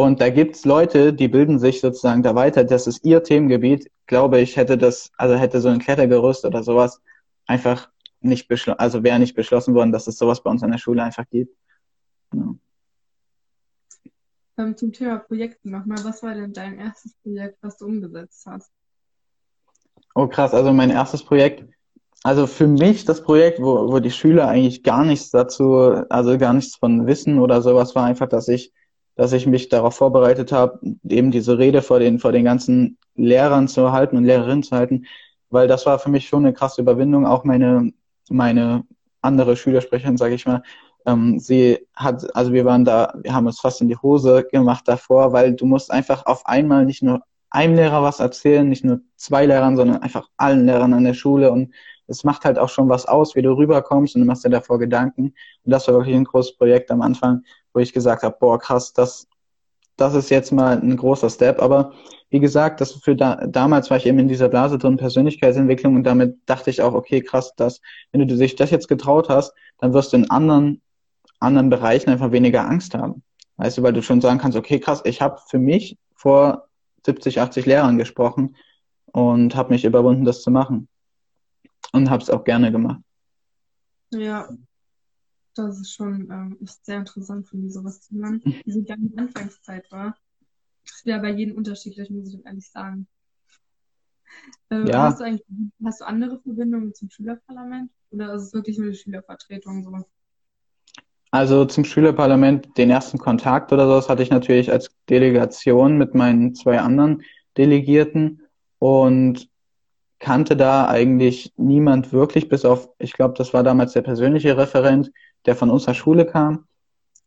und da gibt's Leute, die bilden sich sozusagen da weiter. Das ist ihr Themengebiet. Glaube ich, hätte das, also hätte so ein Klettergerüst oder sowas einfach nicht beschlossen, also wäre nicht beschlossen worden, dass es sowas bei uns an der Schule einfach gibt. Ja. Ähm, zum Thema Projekten nochmal. Was war denn dein erstes Projekt, was du umgesetzt hast? Oh krass, also mein erstes Projekt, also für mich das Projekt, wo, wo die Schüler eigentlich gar nichts dazu, also gar nichts von wissen oder sowas, war einfach, dass ich dass ich mich darauf vorbereitet habe, eben diese Rede vor den, vor den ganzen Lehrern zu halten und Lehrerinnen zu halten, weil das war für mich schon eine krasse Überwindung. Auch meine, meine andere Schülersprecherin, sage ich mal, ähm, sie hat, also wir waren da, wir haben uns fast in die Hose gemacht davor, weil du musst einfach auf einmal nicht nur einem Lehrer was erzählen, nicht nur zwei Lehrern, sondern einfach allen Lehrern an der Schule und es macht halt auch schon was aus, wie du rüberkommst und du machst dir davor Gedanken. Und das war wirklich ein großes Projekt am Anfang wo ich gesagt habe, boah, krass, das, das ist jetzt mal ein großer Step. Aber wie gesagt, das für da, damals war ich eben in dieser Blase drin, Persönlichkeitsentwicklung und damit dachte ich auch, okay, krass, dass wenn du dich das jetzt getraut hast, dann wirst du in anderen, anderen Bereichen einfach weniger Angst haben. Weißt du, weil du schon sagen kannst, okay, krass, ich habe für mich vor 70, 80 Lehrern gesprochen und habe mich überwunden, das zu machen. Und habe es auch gerne gemacht. Ja, das ist schon ähm, sehr interessant für mich, sowas zu hören. Wie so deine Anfangszeit war. Das ist ja bei jedem unterschiedlich, muss ich ehrlich sagen. Äh, ja. Hast du eigentlich hast du andere Verbindungen zum Schülerparlament? Oder ist es wirklich nur die Schülervertretung so? Also zum Schülerparlament, den ersten Kontakt oder sowas hatte ich natürlich als Delegation mit meinen zwei anderen Delegierten und kannte da eigentlich niemand wirklich, bis auf, ich glaube, das war damals der persönliche Referent, der von unserer Schule kam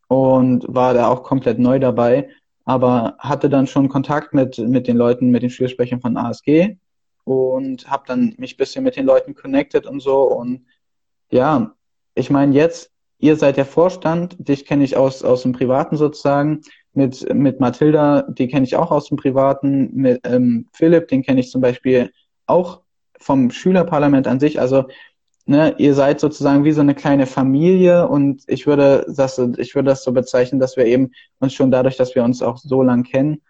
und war da auch komplett neu dabei, aber hatte dann schon Kontakt mit, mit den Leuten, mit den Schulsprechern von ASG und habe dann mich bisschen mit den Leuten connected und so und ja, ich meine jetzt, ihr seid der Vorstand, dich kenne ich aus, aus dem Privaten sozusagen, mit, mit Mathilda, die kenne ich auch aus dem Privaten, mit ähm, Philipp, den kenne ich zum Beispiel auch vom Schülerparlament an sich. Also ne, ihr seid sozusagen wie so eine kleine Familie und ich würde das, ich würde das so bezeichnen, dass wir eben uns schon dadurch, dass wir uns auch so lang kennen,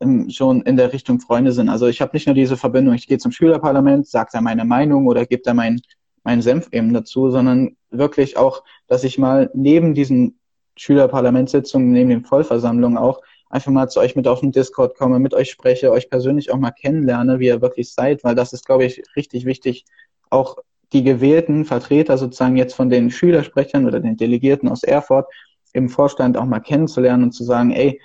ähm, schon in der Richtung Freunde sind. Also ich habe nicht nur diese Verbindung, ich gehe zum Schülerparlament, sage da meine Meinung oder gebe da meinen meinen Senf eben dazu, sondern wirklich auch, dass ich mal neben diesen Schülerparlamentssitzungen, neben den Vollversammlungen auch einfach mal zu euch mit auf den Discord komme, mit euch spreche, euch persönlich auch mal kennenlerne, wie ihr wirklich seid, weil das ist, glaube ich, richtig wichtig, auch die gewählten Vertreter sozusagen jetzt von den Schülersprechern oder den Delegierten aus Erfurt im Vorstand auch mal kennenzulernen und zu sagen, ey,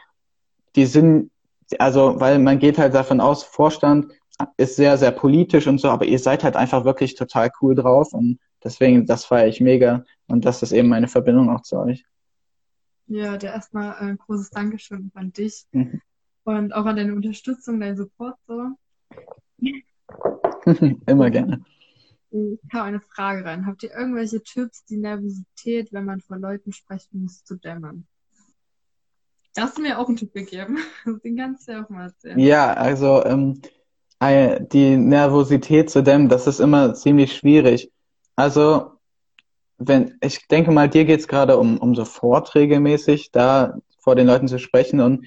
die sind, also, weil man geht halt davon aus, Vorstand ist sehr, sehr politisch und so, aber ihr seid halt einfach wirklich total cool drauf und deswegen, das feiere ich mega und das ist eben meine Verbindung auch zu euch. Ja, der erstmal ein äh, großes Dankeschön an dich mhm. und auch an deine Unterstützung, deinen Support so. Immer gerne. Ich habe eine Frage rein. Habt ihr irgendwelche Tipps, die Nervosität, wenn man vor Leuten sprechen muss, zu dämmern? Da hast du mir auch einen Tipp gegeben. Den kannst du ja auch mal erzählen. Ja, also ähm, die Nervosität zu dämmen, das ist immer ziemlich schwierig. Also, wenn, ich denke mal, dir geht es gerade um, um so Vorträge mäßig, da vor den Leuten zu sprechen und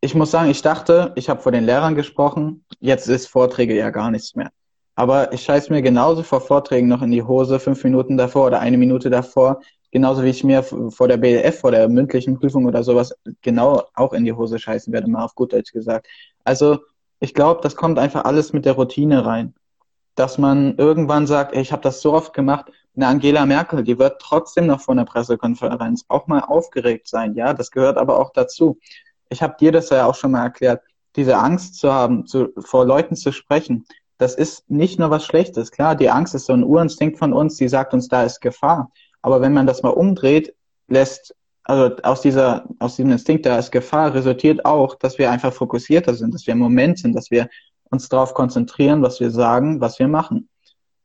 ich muss sagen, ich dachte, ich habe vor den Lehrern gesprochen, jetzt ist Vorträge ja gar nichts mehr. Aber ich scheiß mir genauso vor Vorträgen noch in die Hose, fünf Minuten davor oder eine Minute davor, genauso wie ich mir vor der BLF, vor der mündlichen Prüfung oder sowas, genau auch in die Hose scheißen werde, mal auf gut Deutsch gesagt. Also ich glaube, das kommt einfach alles mit der Routine rein. Dass man irgendwann sagt, ey, ich habe das so oft gemacht, eine Angela Merkel, die wird trotzdem noch vor einer Pressekonferenz auch mal aufgeregt sein, ja, das gehört aber auch dazu. Ich habe dir das ja auch schon mal erklärt, diese Angst zu haben, zu, vor Leuten zu sprechen, das ist nicht nur was Schlechtes. Klar, die Angst ist so ein Urinstinkt von uns, die sagt uns, da ist Gefahr. Aber wenn man das mal umdreht, lässt, also aus dieser, aus diesem Instinkt, da ist Gefahr, resultiert auch, dass wir einfach fokussierter sind, dass wir im Moment sind, dass wir uns darauf konzentrieren, was wir sagen, was wir machen.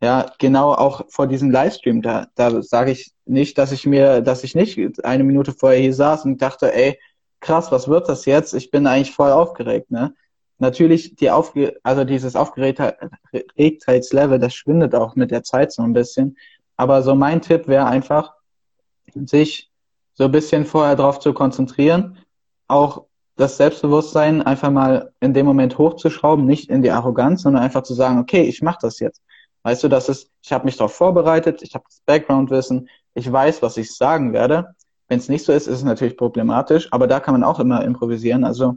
Ja, genau auch vor diesem Livestream, da, da sage ich nicht, dass ich mir, dass ich nicht eine Minute vorher hier saß und dachte, ey, krass, was wird das jetzt? Ich bin eigentlich voll aufgeregt, ne? Natürlich, die Aufge also dieses Aufgeregtheitslevel, das schwindet auch mit der Zeit so ein bisschen. Aber so mein Tipp wäre einfach, sich so ein bisschen vorher darauf zu konzentrieren, auch das Selbstbewusstsein einfach mal in dem Moment hochzuschrauben, nicht in die Arroganz, sondern einfach zu sagen, okay, ich mache das jetzt. Weißt du, das ist, ich habe mich darauf vorbereitet, ich habe das Background-Wissen, ich weiß, was ich sagen werde. Wenn es nicht so ist, ist es natürlich problematisch, aber da kann man auch immer improvisieren. Also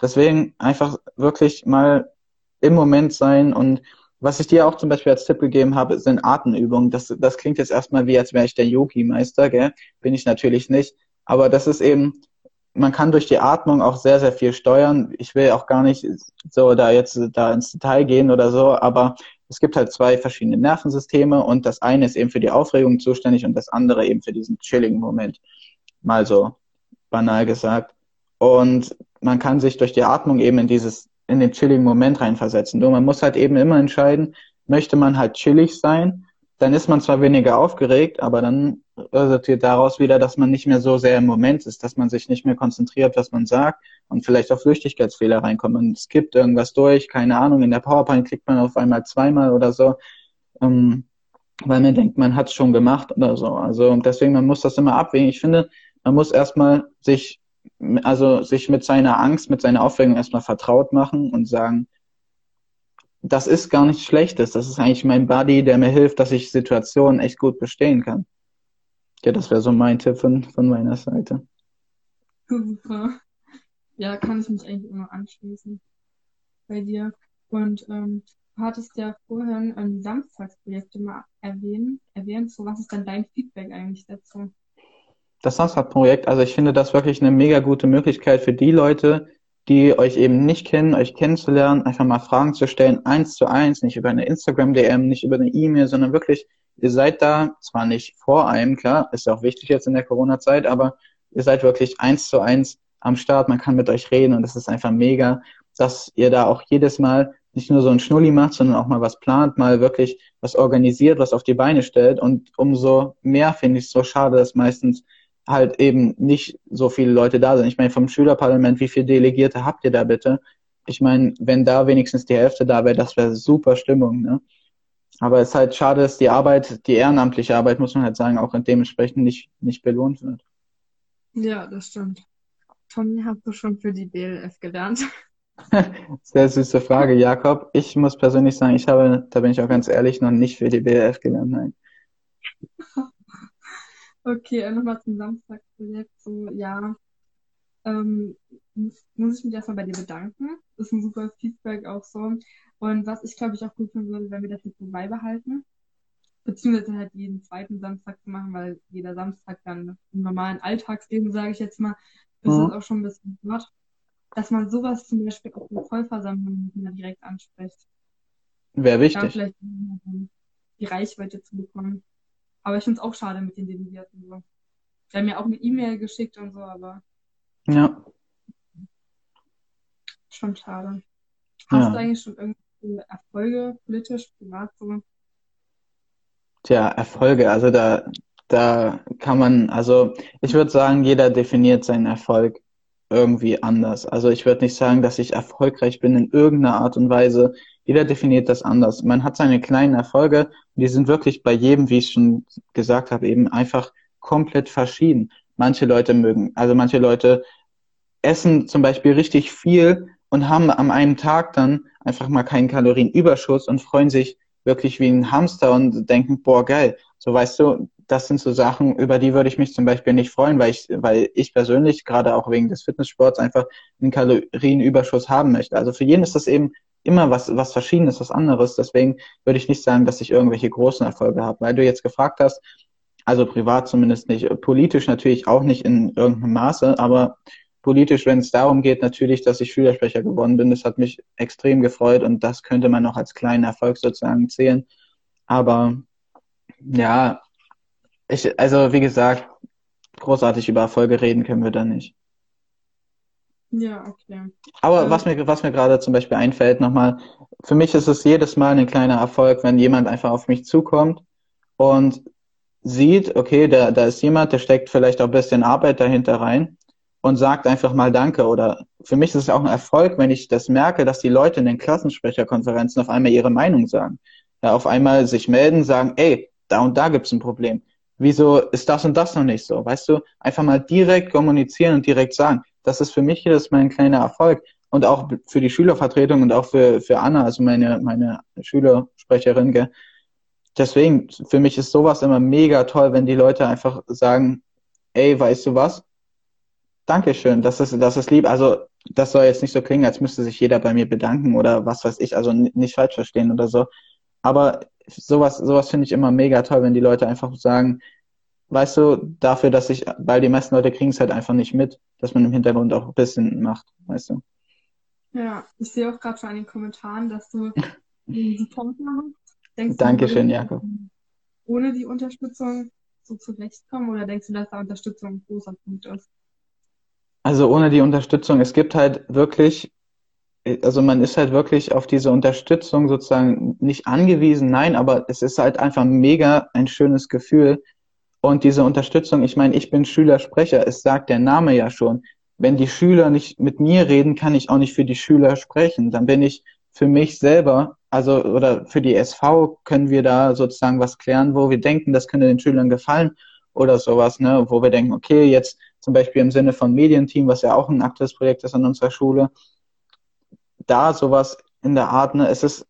deswegen einfach wirklich mal im Moment sein und was ich dir auch zum Beispiel als Tipp gegeben habe, sind Atemübungen. Das, das klingt jetzt erstmal wie, als wäre ich der Yogi-Meister, gell? Bin ich natürlich nicht. Aber das ist eben, man kann durch die Atmung auch sehr, sehr viel steuern. Ich will auch gar nicht so da jetzt da ins Detail gehen oder so, aber es gibt halt zwei verschiedene Nervensysteme und das eine ist eben für die Aufregung zuständig und das andere eben für diesen chilligen Moment. Mal so banal gesagt. Und man kann sich durch die Atmung eben in dieses in den chilligen Moment reinversetzen. Nur man muss halt eben immer entscheiden, möchte man halt chillig sein, dann ist man zwar weniger aufgeregt, aber dann resultiert daraus wieder, dass man nicht mehr so sehr im Moment ist, dass man sich nicht mehr konzentriert, was man sagt und vielleicht auch Flüchtigkeitsfehler reinkommen. Man skippt irgendwas durch, keine Ahnung, in der PowerPoint klickt man auf einmal zweimal oder so, ähm, weil man denkt, man hat es schon gemacht oder so. Also deswegen, man muss das immer abwägen. Ich finde, man muss erstmal sich also sich mit seiner Angst, mit seiner Aufregung erstmal vertraut machen und sagen, das ist gar nichts Schlechtes. Das ist eigentlich mein Buddy, der mir hilft, dass ich Situationen echt gut bestehen kann. Ja, das wäre so mein Tipp von, von meiner Seite. Super. Ja, kann ich mich eigentlich immer anschließen bei dir. Und ähm, du hattest ja vorhin ähm, Samstagsprojekte mal erwähnt. erwähnt. So, was ist denn dein Feedback eigentlich dazu? das Samstag-Projekt, also ich finde das wirklich eine mega gute Möglichkeit für die Leute, die euch eben nicht kennen, euch kennenzulernen, einfach mal Fragen zu stellen, eins zu eins, nicht über eine Instagram-DM, nicht über eine E-Mail, sondern wirklich, ihr seid da, zwar nicht vor einem, klar, ist ja auch wichtig jetzt in der Corona-Zeit, aber ihr seid wirklich eins zu eins am Start, man kann mit euch reden und es ist einfach mega, dass ihr da auch jedes Mal nicht nur so ein Schnulli macht, sondern auch mal was plant, mal wirklich was organisiert, was auf die Beine stellt und umso mehr finde ich es so schade, dass meistens halt eben nicht so viele Leute da sind. Ich meine, vom Schülerparlament, wie viele Delegierte habt ihr da bitte? Ich meine, wenn da wenigstens die Hälfte da wäre, das wäre super Stimmung, ne? Aber es ist halt schade, dass die Arbeit, die ehrenamtliche Arbeit, muss man halt sagen, auch dementsprechend nicht, nicht belohnt wird. Ja, das stimmt. Tommy, hast du schon für die BLF gelernt? Sehr süße Frage, Jakob. Ich muss persönlich sagen, ich habe, da bin ich auch ganz ehrlich, noch nicht für die BLF gelernt, nein. Okay, äh, nochmal zum Samstagsprojekt. So, ja, ähm, muss ich mich erstmal bei dir bedanken. Das ist ein super Feedback auch so. Und was ich glaube ich auch gut finden würde, wenn wir das jetzt so beibehalten. Beziehungsweise halt jeden zweiten Samstag zu machen, weil jeder Samstag dann im normalen Alltagsleben, sage ich jetzt mal, ist mhm. das auch schon ein bisschen hart. Dass man sowas zum Beispiel auch in Vollversammlungen direkt anspricht. Wäre wichtig. Da vielleicht die Reichweite zu bekommen. Aber ich finde es auch schade mit den Delegierten. So. Die haben mir auch eine E-Mail geschickt und so, aber. Ja. Schon schade. Hast ja. du eigentlich schon irgendwelche Erfolge politisch, privat so? Tja, Erfolge, also da, da kann man, also ich würde sagen, jeder definiert seinen Erfolg irgendwie anders. Also ich würde nicht sagen, dass ich erfolgreich bin in irgendeiner Art und Weise. Jeder definiert das anders. Man hat seine kleinen Erfolge die sind wirklich bei jedem, wie ich schon gesagt habe, eben einfach komplett verschieden. Manche Leute mögen, also manche Leute essen zum Beispiel richtig viel und haben am einen Tag dann einfach mal keinen Kalorienüberschuss und freuen sich wirklich wie ein Hamster und denken, boah, geil. So weißt du, das sind so Sachen, über die würde ich mich zum Beispiel nicht freuen, weil ich, weil ich persönlich, gerade auch wegen des Fitnesssports, einfach einen Kalorienüberschuss haben möchte. Also für jeden ist das eben immer was, was Verschiedenes, was anderes. Deswegen würde ich nicht sagen, dass ich irgendwelche großen Erfolge habe. Weil du jetzt gefragt hast, also privat zumindest nicht, politisch natürlich auch nicht in irgendeinem Maße, aber politisch, wenn es darum geht, natürlich, dass ich Schülersprecher geworden bin, das hat mich extrem gefreut und das könnte man noch als kleinen Erfolg sozusagen zählen. Aber ja, ich, also wie gesagt, großartig über Erfolge reden können wir da nicht. Ja, okay. Aber ähm, was mir, was mir gerade zum Beispiel einfällt, nochmal, für mich ist es jedes Mal ein kleiner Erfolg, wenn jemand einfach auf mich zukommt und sieht, okay, da, da ist jemand, der steckt vielleicht auch ein bisschen Arbeit dahinter rein und sagt einfach mal Danke. Oder für mich ist es auch ein Erfolg, wenn ich das merke, dass die Leute in den Klassensprecherkonferenzen auf einmal ihre Meinung sagen. Ja, auf einmal sich melden, sagen, ey, da und da gibt's ein Problem. Wieso ist das und das noch nicht so? Weißt du, einfach mal direkt kommunizieren und direkt sagen. Das ist für mich jedes Mal ein kleiner Erfolg. Und auch für die Schülervertretung und auch für, für Anna, also meine, meine Schülersprecherin. Gell? Deswegen, für mich ist sowas immer mega toll, wenn die Leute einfach sagen, ey, weißt du was? Dankeschön, das ist, das ist lieb. Also, das soll jetzt nicht so klingen, als müsste sich jeder bei mir bedanken oder was weiß ich, also nicht falsch verstehen oder so. Aber sowas, sowas finde ich immer mega toll, wenn die Leute einfach sagen, weißt du, dafür, dass ich, weil die meisten Leute kriegen es halt einfach nicht mit, dass man im Hintergrund auch ein bisschen macht, weißt du. Ja, ich sehe auch gerade schon an den Kommentaren, dass du die Punkte machst. Denkst Dankeschön, du, Jakob. Ohne die Unterstützung so zurechtkommen oder denkst du, dass da Unterstützung ein großer Punkt ist? Also ohne die Unterstützung, es gibt halt wirklich also man ist halt wirklich auf diese Unterstützung sozusagen nicht angewiesen, nein, aber es ist halt einfach mega ein schönes Gefühl. Und diese Unterstützung, ich meine, ich bin Schülersprecher, es sagt der Name ja schon. Wenn die Schüler nicht mit mir reden, kann ich auch nicht für die Schüler sprechen. Dann bin ich für mich selber, also oder für die SV können wir da sozusagen was klären, wo wir denken, das könnte den Schülern gefallen oder sowas, ne, wo wir denken, okay, jetzt zum Beispiel im Sinne von Medienteam, was ja auch ein aktuelles Projekt ist an unserer Schule, da sowas in der Art, ne, es ist,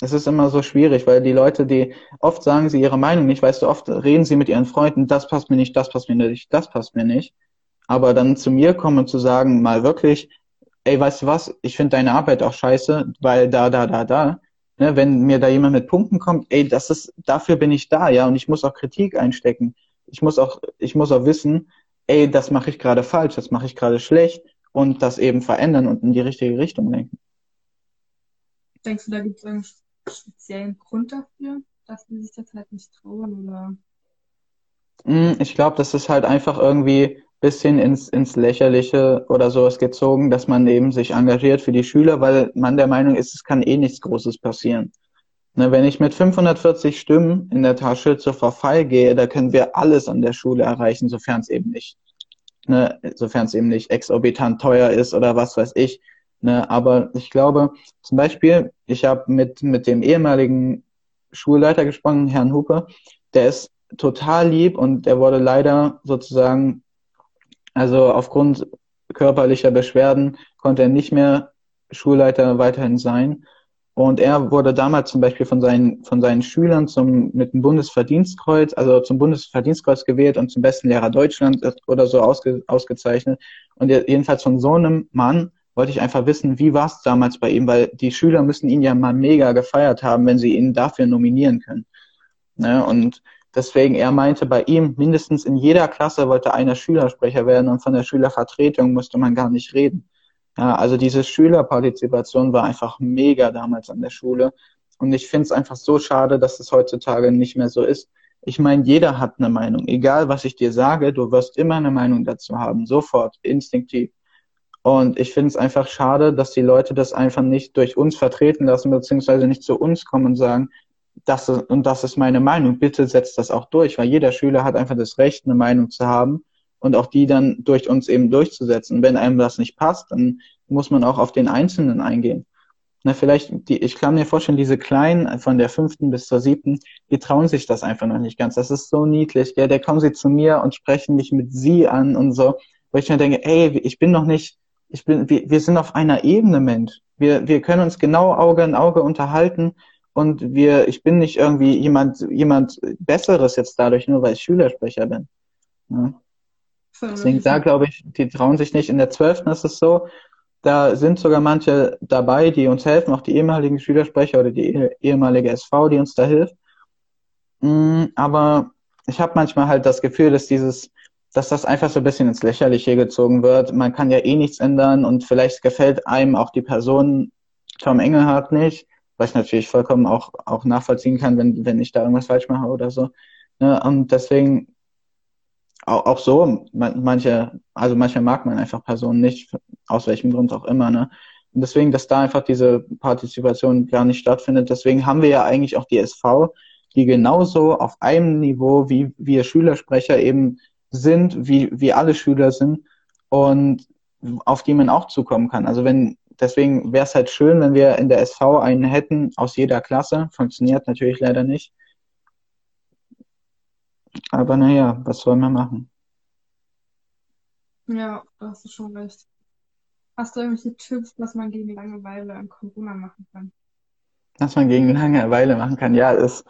es ist immer so schwierig, weil die Leute, die oft sagen sie ihre Meinung nicht, weißt du, oft reden sie mit ihren Freunden, das passt mir nicht, das passt mir nicht, das passt mir nicht. Aber dann zu mir kommen und zu sagen, mal wirklich, ey, weißt du was, ich finde deine Arbeit auch scheiße, weil da, da, da, da. Ne, wenn mir da jemand mit Punkten kommt, ey, das ist, dafür bin ich da, ja, und ich muss auch Kritik einstecken. Ich muss auch, ich muss auch wissen, ey, das mache ich gerade falsch, das mache ich gerade schlecht und das eben verändern und in die richtige Richtung lenken. Denkst du, da gibt es speziellen Grund dafür, dass die sich das halt nicht trauen oder? Hm, ich glaube, das ist halt einfach irgendwie bisschen ins, ins Lächerliche oder sowas gezogen, dass man eben sich engagiert für die Schüler, weil man der Meinung ist, es kann eh nichts Großes passieren. Ne, wenn ich mit 540 Stimmen in der Tasche zur Verfall gehe, da können wir alles an der Schule erreichen, sofern es eben nicht ne, sofern es eben nicht exorbitant teuer ist oder was weiß ich. Ne, aber ich glaube, zum Beispiel, ich habe mit, mit dem ehemaligen Schulleiter gesprochen, Herrn Hupe, der ist total lieb und der wurde leider sozusagen, also aufgrund körperlicher Beschwerden konnte er nicht mehr Schulleiter weiterhin sein. Und er wurde damals zum Beispiel von seinen, von seinen Schülern zum, mit dem Bundesverdienstkreuz, also zum Bundesverdienstkreuz gewählt und zum besten Lehrer Deutschland oder so ausge, ausgezeichnet. Und jedenfalls von so einem Mann wollte ich einfach wissen, wie war es damals bei ihm, weil die Schüler müssen ihn ja mal mega gefeiert haben, wenn sie ihn dafür nominieren können. Ne? Und deswegen, er meinte, bei ihm mindestens in jeder Klasse wollte einer Schülersprecher werden und von der Schülervertretung musste man gar nicht reden. Ja, also diese Schülerpartizipation war einfach mega damals an der Schule. Und ich finde es einfach so schade, dass es heutzutage nicht mehr so ist. Ich meine, jeder hat eine Meinung. Egal, was ich dir sage, du wirst immer eine Meinung dazu haben. Sofort, instinktiv. Und ich finde es einfach schade, dass die Leute das einfach nicht durch uns vertreten lassen, beziehungsweise nicht zu uns kommen und sagen, das ist, und das ist meine Meinung. Bitte setzt das auch durch, weil jeder Schüler hat einfach das Recht, eine Meinung zu haben und auch die dann durch uns eben durchzusetzen. Wenn einem das nicht passt, dann muss man auch auf den Einzelnen eingehen. Na, vielleicht, die, ich kann mir vorstellen, diese Kleinen von der fünften bis zur siebten, die trauen sich das einfach noch nicht ganz. Das ist so niedlich, gell? Da kommen sie zu mir und sprechen mich mit sie an und so. wo ich mir denke, ey, ich bin noch nicht, ich bin, wir, wir sind auf einer Ebene, Mensch. Wir, wir können uns genau Auge in Auge unterhalten und wir, ich bin nicht irgendwie jemand, jemand Besseres jetzt dadurch, nur weil ich Schülersprecher bin. Ja. Deswegen da glaube ich, die trauen sich nicht. In der zwölften ist es so, da sind sogar manche dabei, die uns helfen, auch die ehemaligen Schülersprecher oder die ehemalige SV, die uns da hilft. Mm, aber ich habe manchmal halt das Gefühl, dass dieses, dass das einfach so ein bisschen ins Lächerliche gezogen wird. Man kann ja eh nichts ändern und vielleicht gefällt einem auch die Person Tom Engelhardt nicht, was ich natürlich vollkommen auch, auch nachvollziehen kann, wenn, wenn ich da irgendwas falsch mache oder so. Ne? Und deswegen auch, auch so, manche, also manche mag man einfach Personen nicht, aus welchem Grund auch immer, ne? Und deswegen, dass da einfach diese Partizipation gar nicht stattfindet. Deswegen haben wir ja eigentlich auch die SV, die genauso auf einem Niveau wie wir Schülersprecher eben sind, wie, wie alle Schüler sind und auf die man auch zukommen kann. Also wenn, deswegen wäre es halt schön, wenn wir in der SV einen hätten aus jeder Klasse. Funktioniert natürlich leider nicht. Aber naja, was soll man machen? Ja, da hast du schon recht. Hast du irgendwelche Tipps, was man gegen Langeweile an Corona machen kann? Was man gegen Langeweile machen kann, ja, ist,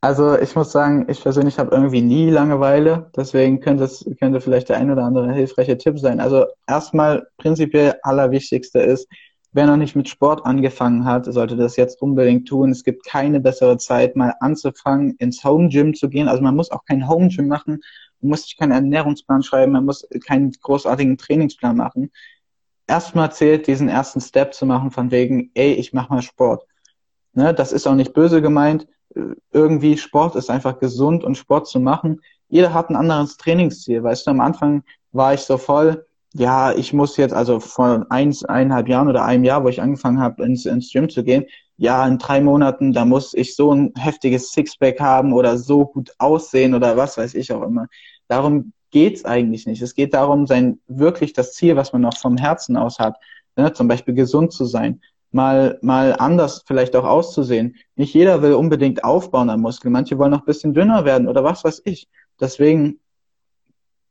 also ich muss sagen, ich persönlich habe irgendwie nie Langeweile, deswegen könnte es, könnte vielleicht der ein oder andere hilfreiche Tipp sein. Also erstmal prinzipiell allerwichtigste ist, Wer noch nicht mit Sport angefangen hat, sollte das jetzt unbedingt tun. Es gibt keine bessere Zeit, mal anzufangen, ins Home Gym zu gehen. Also man muss auch kein Home Gym machen. Man muss sich keinen Ernährungsplan schreiben. Man muss keinen großartigen Trainingsplan machen. Erstmal zählt, diesen ersten Step zu machen von wegen, ey, ich mache mal Sport. Ne, das ist auch nicht böse gemeint. Irgendwie Sport ist einfach gesund und Sport zu machen. Jeder hat ein anderes Trainingsziel. Weißt du, am Anfang war ich so voll, ja, ich muss jetzt, also vor eins, eineinhalb Jahren oder einem Jahr, wo ich angefangen habe, ins, ins Gym zu gehen, ja, in drei Monaten, da muss ich so ein heftiges Sixpack haben oder so gut aussehen oder was weiß ich auch immer. Darum geht's eigentlich nicht. Es geht darum, sein wirklich das Ziel, was man noch vom Herzen aus hat, ne, zum Beispiel gesund zu sein, mal, mal anders vielleicht auch auszusehen. Nicht jeder will unbedingt aufbauen an Muskeln. Manche wollen noch ein bisschen dünner werden oder was weiß ich. Deswegen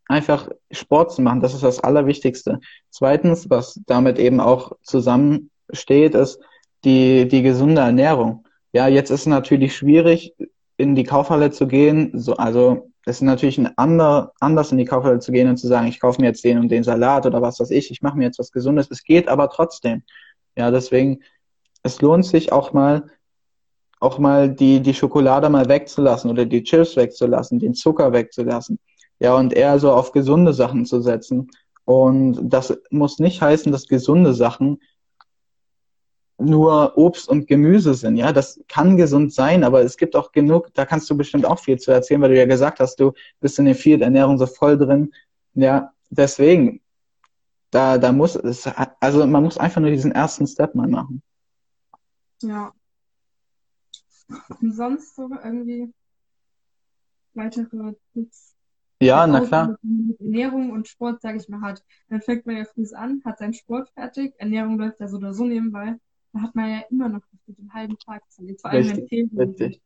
einfach Sport zu machen. Das ist das Allerwichtigste. Zweitens, was damit eben auch zusammensteht, ist die, die gesunde Ernährung. Ja, jetzt ist es natürlich schwierig, in die Kaufhalle zu gehen. So, also es ist natürlich ein ander, anders in die Kaufhalle zu gehen und zu sagen, ich kaufe mir jetzt den und den Salat oder was weiß ich, ich mache mir jetzt was Gesundes. Es geht aber trotzdem. Ja, deswegen, es lohnt sich auch mal, auch mal die, die Schokolade mal wegzulassen oder die Chips wegzulassen, den Zucker wegzulassen. Ja, und eher so auf gesunde Sachen zu setzen. Und das muss nicht heißen, dass gesunde Sachen nur Obst und Gemüse sind. Ja, das kann gesund sein, aber es gibt auch genug, da kannst du bestimmt auch viel zu erzählen, weil du ja gesagt hast, du bist in der Field Ernährung so voll drin. Ja, deswegen, da, da muss es, also man muss einfach nur diesen ersten Step mal machen. Ja. Und sonst so irgendwie weitere Tipps ja, na klar. Ernährung und Sport, sage ich mal, hat. Dann fängt man ja früh an, hat seinen Sport fertig, Ernährung läuft ja so oder so nebenbei. Da hat man ja immer noch den halben Tag Zeit, vor allem richtig, richtig.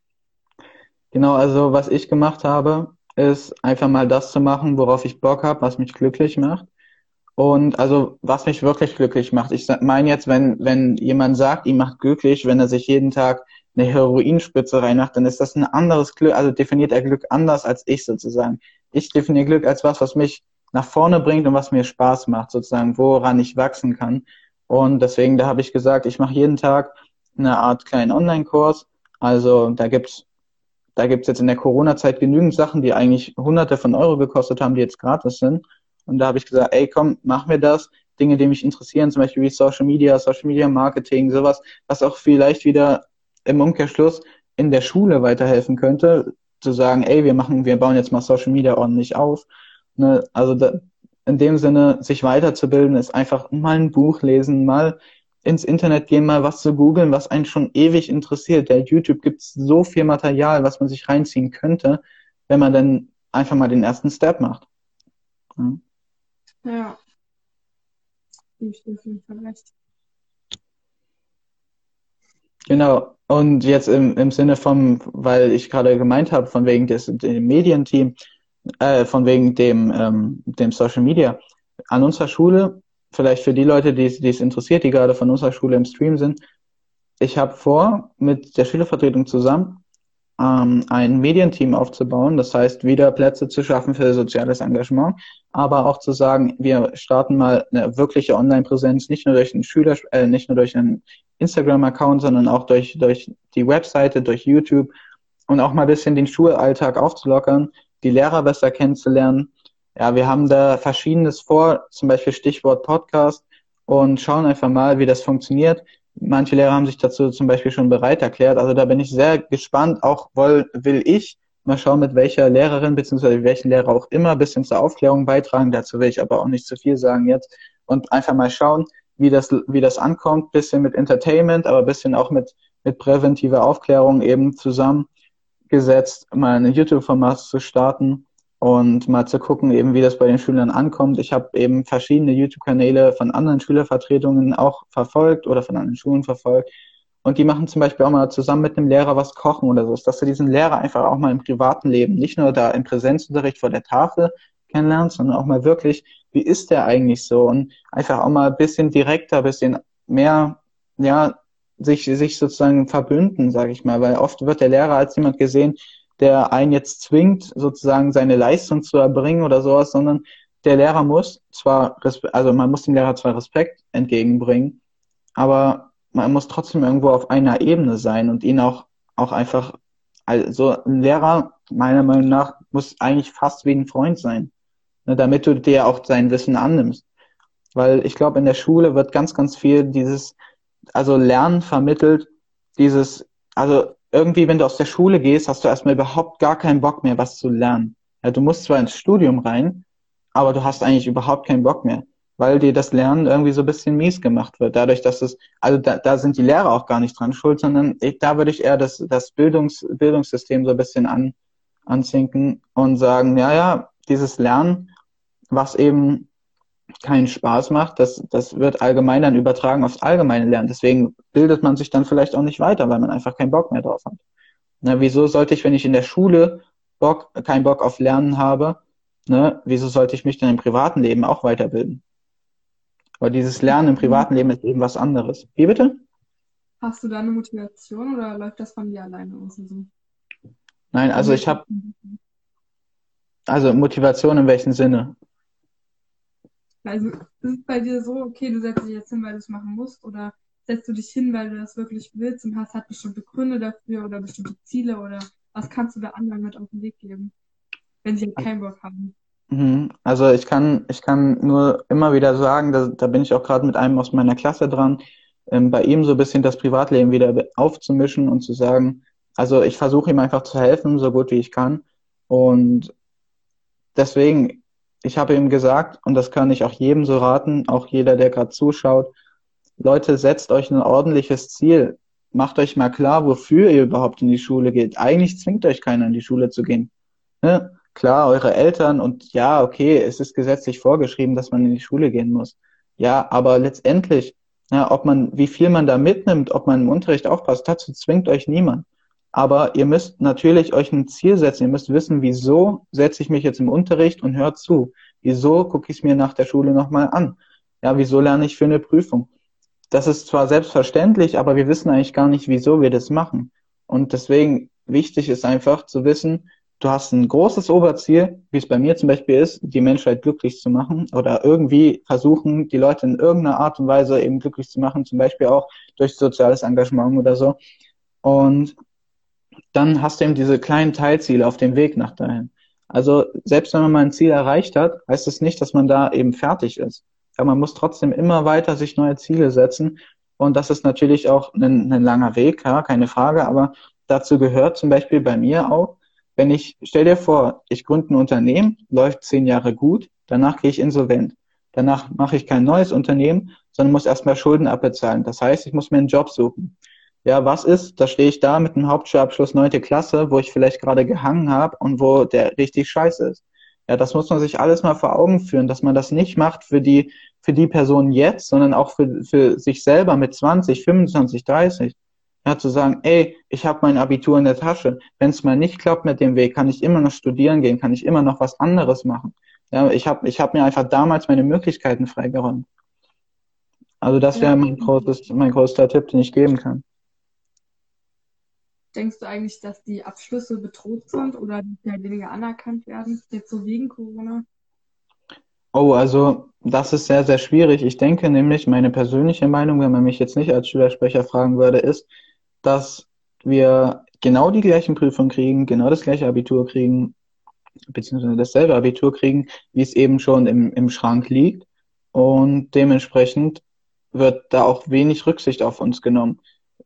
Genau, also was ich gemacht habe, ist einfach mal das zu machen, worauf ich Bock habe, was mich glücklich macht. Und also was mich wirklich glücklich macht. Ich meine jetzt, wenn, wenn jemand sagt, ihm macht glücklich, wenn er sich jeden Tag eine Heroinspitze reinmacht, dann ist das ein anderes Glück, also definiert er Glück anders als ich sozusagen ich definiere Glück als was, was mich nach vorne bringt und was mir Spaß macht, sozusagen, woran ich wachsen kann. Und deswegen, da habe ich gesagt, ich mache jeden Tag eine Art kleinen Online-Kurs. Also da gibt's da gibt's jetzt in der Corona-Zeit genügend Sachen, die eigentlich hunderte von Euro gekostet haben, die jetzt gratis sind. Und da habe ich gesagt, ey, komm, mach mir das. Dinge, die mich interessieren, zum Beispiel wie Social Media, Social Media Marketing, sowas, was auch vielleicht wieder im Umkehrschluss in der Schule weiterhelfen könnte, zu sagen, ey, wir machen, wir bauen jetzt mal Social Media ordentlich auf. Ne? Also da, in dem Sinne, sich weiterzubilden, ist einfach mal ein Buch lesen, mal ins Internet gehen, mal was zu googeln, was einen schon ewig interessiert. Der YouTube gibt so viel Material, was man sich reinziehen könnte, wenn man dann einfach mal den ersten Step macht. Ja. Ja. Ich auf jeden Fall recht. Genau. Und jetzt im, im Sinne von, weil ich gerade gemeint habe, von wegen des dem Medienteam, äh, von wegen dem, ähm, dem Social Media. an unserer Schule, vielleicht für die Leute, die es interessiert, die gerade von unserer Schule im Stream sind, ich habe vor, mit der Schülervertretung zusammen ähm, ein Medienteam aufzubauen. Das heißt, wieder Plätze zu schaffen für soziales Engagement, aber auch zu sagen, wir starten mal eine wirkliche Online-Präsenz, nicht nur durch einen Schüler, äh, nicht nur durch einen Instagram-Account, sondern auch durch, durch die Webseite, durch YouTube und auch mal ein bisschen den Schulalltag aufzulockern, die Lehrer besser kennenzulernen. Ja, wir haben da verschiedenes vor, zum Beispiel Stichwort Podcast und schauen einfach mal, wie das funktioniert. Manche Lehrer haben sich dazu zum Beispiel schon bereit erklärt. Also da bin ich sehr gespannt. Auch wohl, will ich mal schauen, mit welcher Lehrerin bzw. welchen Lehrer auch immer ein bisschen zur Aufklärung beitragen. Dazu will ich aber auch nicht zu viel sagen jetzt. Und einfach mal schauen, wie das, wie das ankommt. Bisschen mit Entertainment, aber bisschen auch mit, mit präventiver Aufklärung eben zusammengesetzt, mal ein YouTube-Format zu starten und mal zu gucken, eben wie das bei den Schülern ankommt. Ich habe eben verschiedene YouTube-Kanäle von anderen Schülervertretungen auch verfolgt oder von anderen Schulen verfolgt. Und die machen zum Beispiel auch mal zusammen mit einem Lehrer was kochen oder so, dass du diesen Lehrer einfach auch mal im privaten Leben, nicht nur da im Präsenzunterricht vor der Tafel kennenlernst, sondern auch mal wirklich, wie ist der eigentlich so? Und einfach auch mal ein bisschen direkter, ein bisschen mehr, ja, sich, sich sozusagen verbünden, sage ich mal, weil oft wird der Lehrer als jemand gesehen, der einen jetzt zwingt, sozusagen seine Leistung zu erbringen oder sowas, sondern der Lehrer muss zwar, also man muss dem Lehrer zwar Respekt entgegenbringen, aber man muss trotzdem irgendwo auf einer Ebene sein und ihn auch, auch einfach, also ein Lehrer, meiner Meinung nach, muss eigentlich fast wie ein Freund sein, ne, damit du dir auch sein Wissen annimmst. Weil ich glaube, in der Schule wird ganz, ganz viel dieses, also Lernen vermittelt, dieses, also irgendwie, wenn du aus der Schule gehst, hast du erstmal überhaupt gar keinen Bock mehr, was zu lernen. Ja, du musst zwar ins Studium rein, aber du hast eigentlich überhaupt keinen Bock mehr, weil dir das Lernen irgendwie so ein bisschen mies gemacht wird. Dadurch, dass es, also da, da sind die Lehrer auch gar nicht dran schuld, sondern ich, da würde ich eher das, das Bildungs, Bildungssystem so ein bisschen an, anzinken und sagen, ja, ja, dieses Lernen, was eben keinen Spaß macht, das, das wird allgemein dann übertragen aufs allgemeine Lernen. Deswegen bildet man sich dann vielleicht auch nicht weiter, weil man einfach keinen Bock mehr drauf hat. Na, wieso sollte ich, wenn ich in der Schule Bock, keinen Bock auf Lernen habe, ne, wieso sollte ich mich dann im privaten Leben auch weiterbilden? Aber dieses Lernen im privaten Leben ist eben was anderes. Wie bitte? Hast du da eine Motivation oder läuft das von dir alleine aus? So? Nein, also ich habe also Motivation in welchem Sinne? Also ist es bei dir so, okay, du setzt dich jetzt hin, weil du es machen musst, oder setzt du dich hin, weil du das wirklich willst und hast halt bestimmte Gründe dafür oder bestimmte Ziele oder was kannst du da anderen mit auf den Weg geben, wenn sie halt keinen Bock haben? Mhm. Also ich kann, ich kann nur immer wieder sagen, da, da bin ich auch gerade mit einem aus meiner Klasse dran, ähm, bei ihm so ein bisschen das Privatleben wieder aufzumischen und zu sagen, also ich versuche ihm einfach zu helfen, so gut wie ich kann. Und deswegen, ich habe ihm gesagt, und das kann ich auch jedem so raten, auch jeder, der gerade zuschaut, Leute, setzt euch ein ordentliches Ziel. Macht euch mal klar, wofür ihr überhaupt in die Schule geht. Eigentlich zwingt euch keiner in die Schule zu gehen. Ne? Klar, eure Eltern und ja, okay, es ist gesetzlich vorgeschrieben, dass man in die Schule gehen muss. Ja, aber letztendlich, ja, ob man, wie viel man da mitnimmt, ob man im Unterricht aufpasst, dazu zwingt euch niemand. Aber ihr müsst natürlich euch ein Ziel setzen. Ihr müsst wissen, wieso setze ich mich jetzt im Unterricht und hört zu? Wieso gucke ich es mir nach der Schule nochmal an? Ja, wieso lerne ich für eine Prüfung? Das ist zwar selbstverständlich, aber wir wissen eigentlich gar nicht, wieso wir das machen. Und deswegen wichtig ist einfach zu wissen, du hast ein großes Oberziel, wie es bei mir zum Beispiel ist, die Menschheit glücklich zu machen oder irgendwie versuchen, die Leute in irgendeiner Art und Weise eben glücklich zu machen, zum Beispiel auch durch soziales Engagement oder so. Und dann hast du eben diese kleinen Teilziele auf dem Weg nach dahin. Also selbst wenn man mal ein Ziel erreicht hat, heißt es das nicht, dass man da eben fertig ist. Ja, man muss trotzdem immer weiter sich neue Ziele setzen. Und das ist natürlich auch ein, ein langer Weg, ja, keine Frage. Aber dazu gehört zum Beispiel bei mir auch, wenn ich, stell dir vor, ich gründe ein Unternehmen, läuft zehn Jahre gut, danach gehe ich insolvent. Danach mache ich kein neues Unternehmen, sondern muss erstmal Schulden abbezahlen. Das heißt, ich muss mir einen Job suchen ja, was ist? Da stehe ich da mit einem Hauptschulabschluss neunte Klasse, wo ich vielleicht gerade gehangen habe und wo der richtig scheiße ist. Ja, das muss man sich alles mal vor Augen führen, dass man das nicht macht für die, für die Person jetzt, sondern auch für, für sich selber mit 20, 25, 30. Ja, zu sagen, ey, ich habe mein Abitur in der Tasche. Wenn es mal nicht klappt mit dem Weg, kann ich immer noch studieren gehen, kann ich immer noch was anderes machen. Ja, ich habe ich hab mir einfach damals meine Möglichkeiten freigeräumt. Also das wäre mein, großes, mein größter Tipp, den ich geben kann. Denkst du eigentlich, dass die Abschlüsse bedroht sind oder die weniger anerkannt werden, jetzt so wegen Corona? Oh, also das ist sehr, sehr schwierig. Ich denke nämlich, meine persönliche Meinung, wenn man mich jetzt nicht als Schülersprecher fragen würde, ist, dass wir genau die gleichen Prüfungen kriegen, genau das gleiche Abitur kriegen, beziehungsweise dasselbe Abitur kriegen, wie es eben schon im, im Schrank liegt. Und dementsprechend wird da auch wenig Rücksicht auf uns genommen.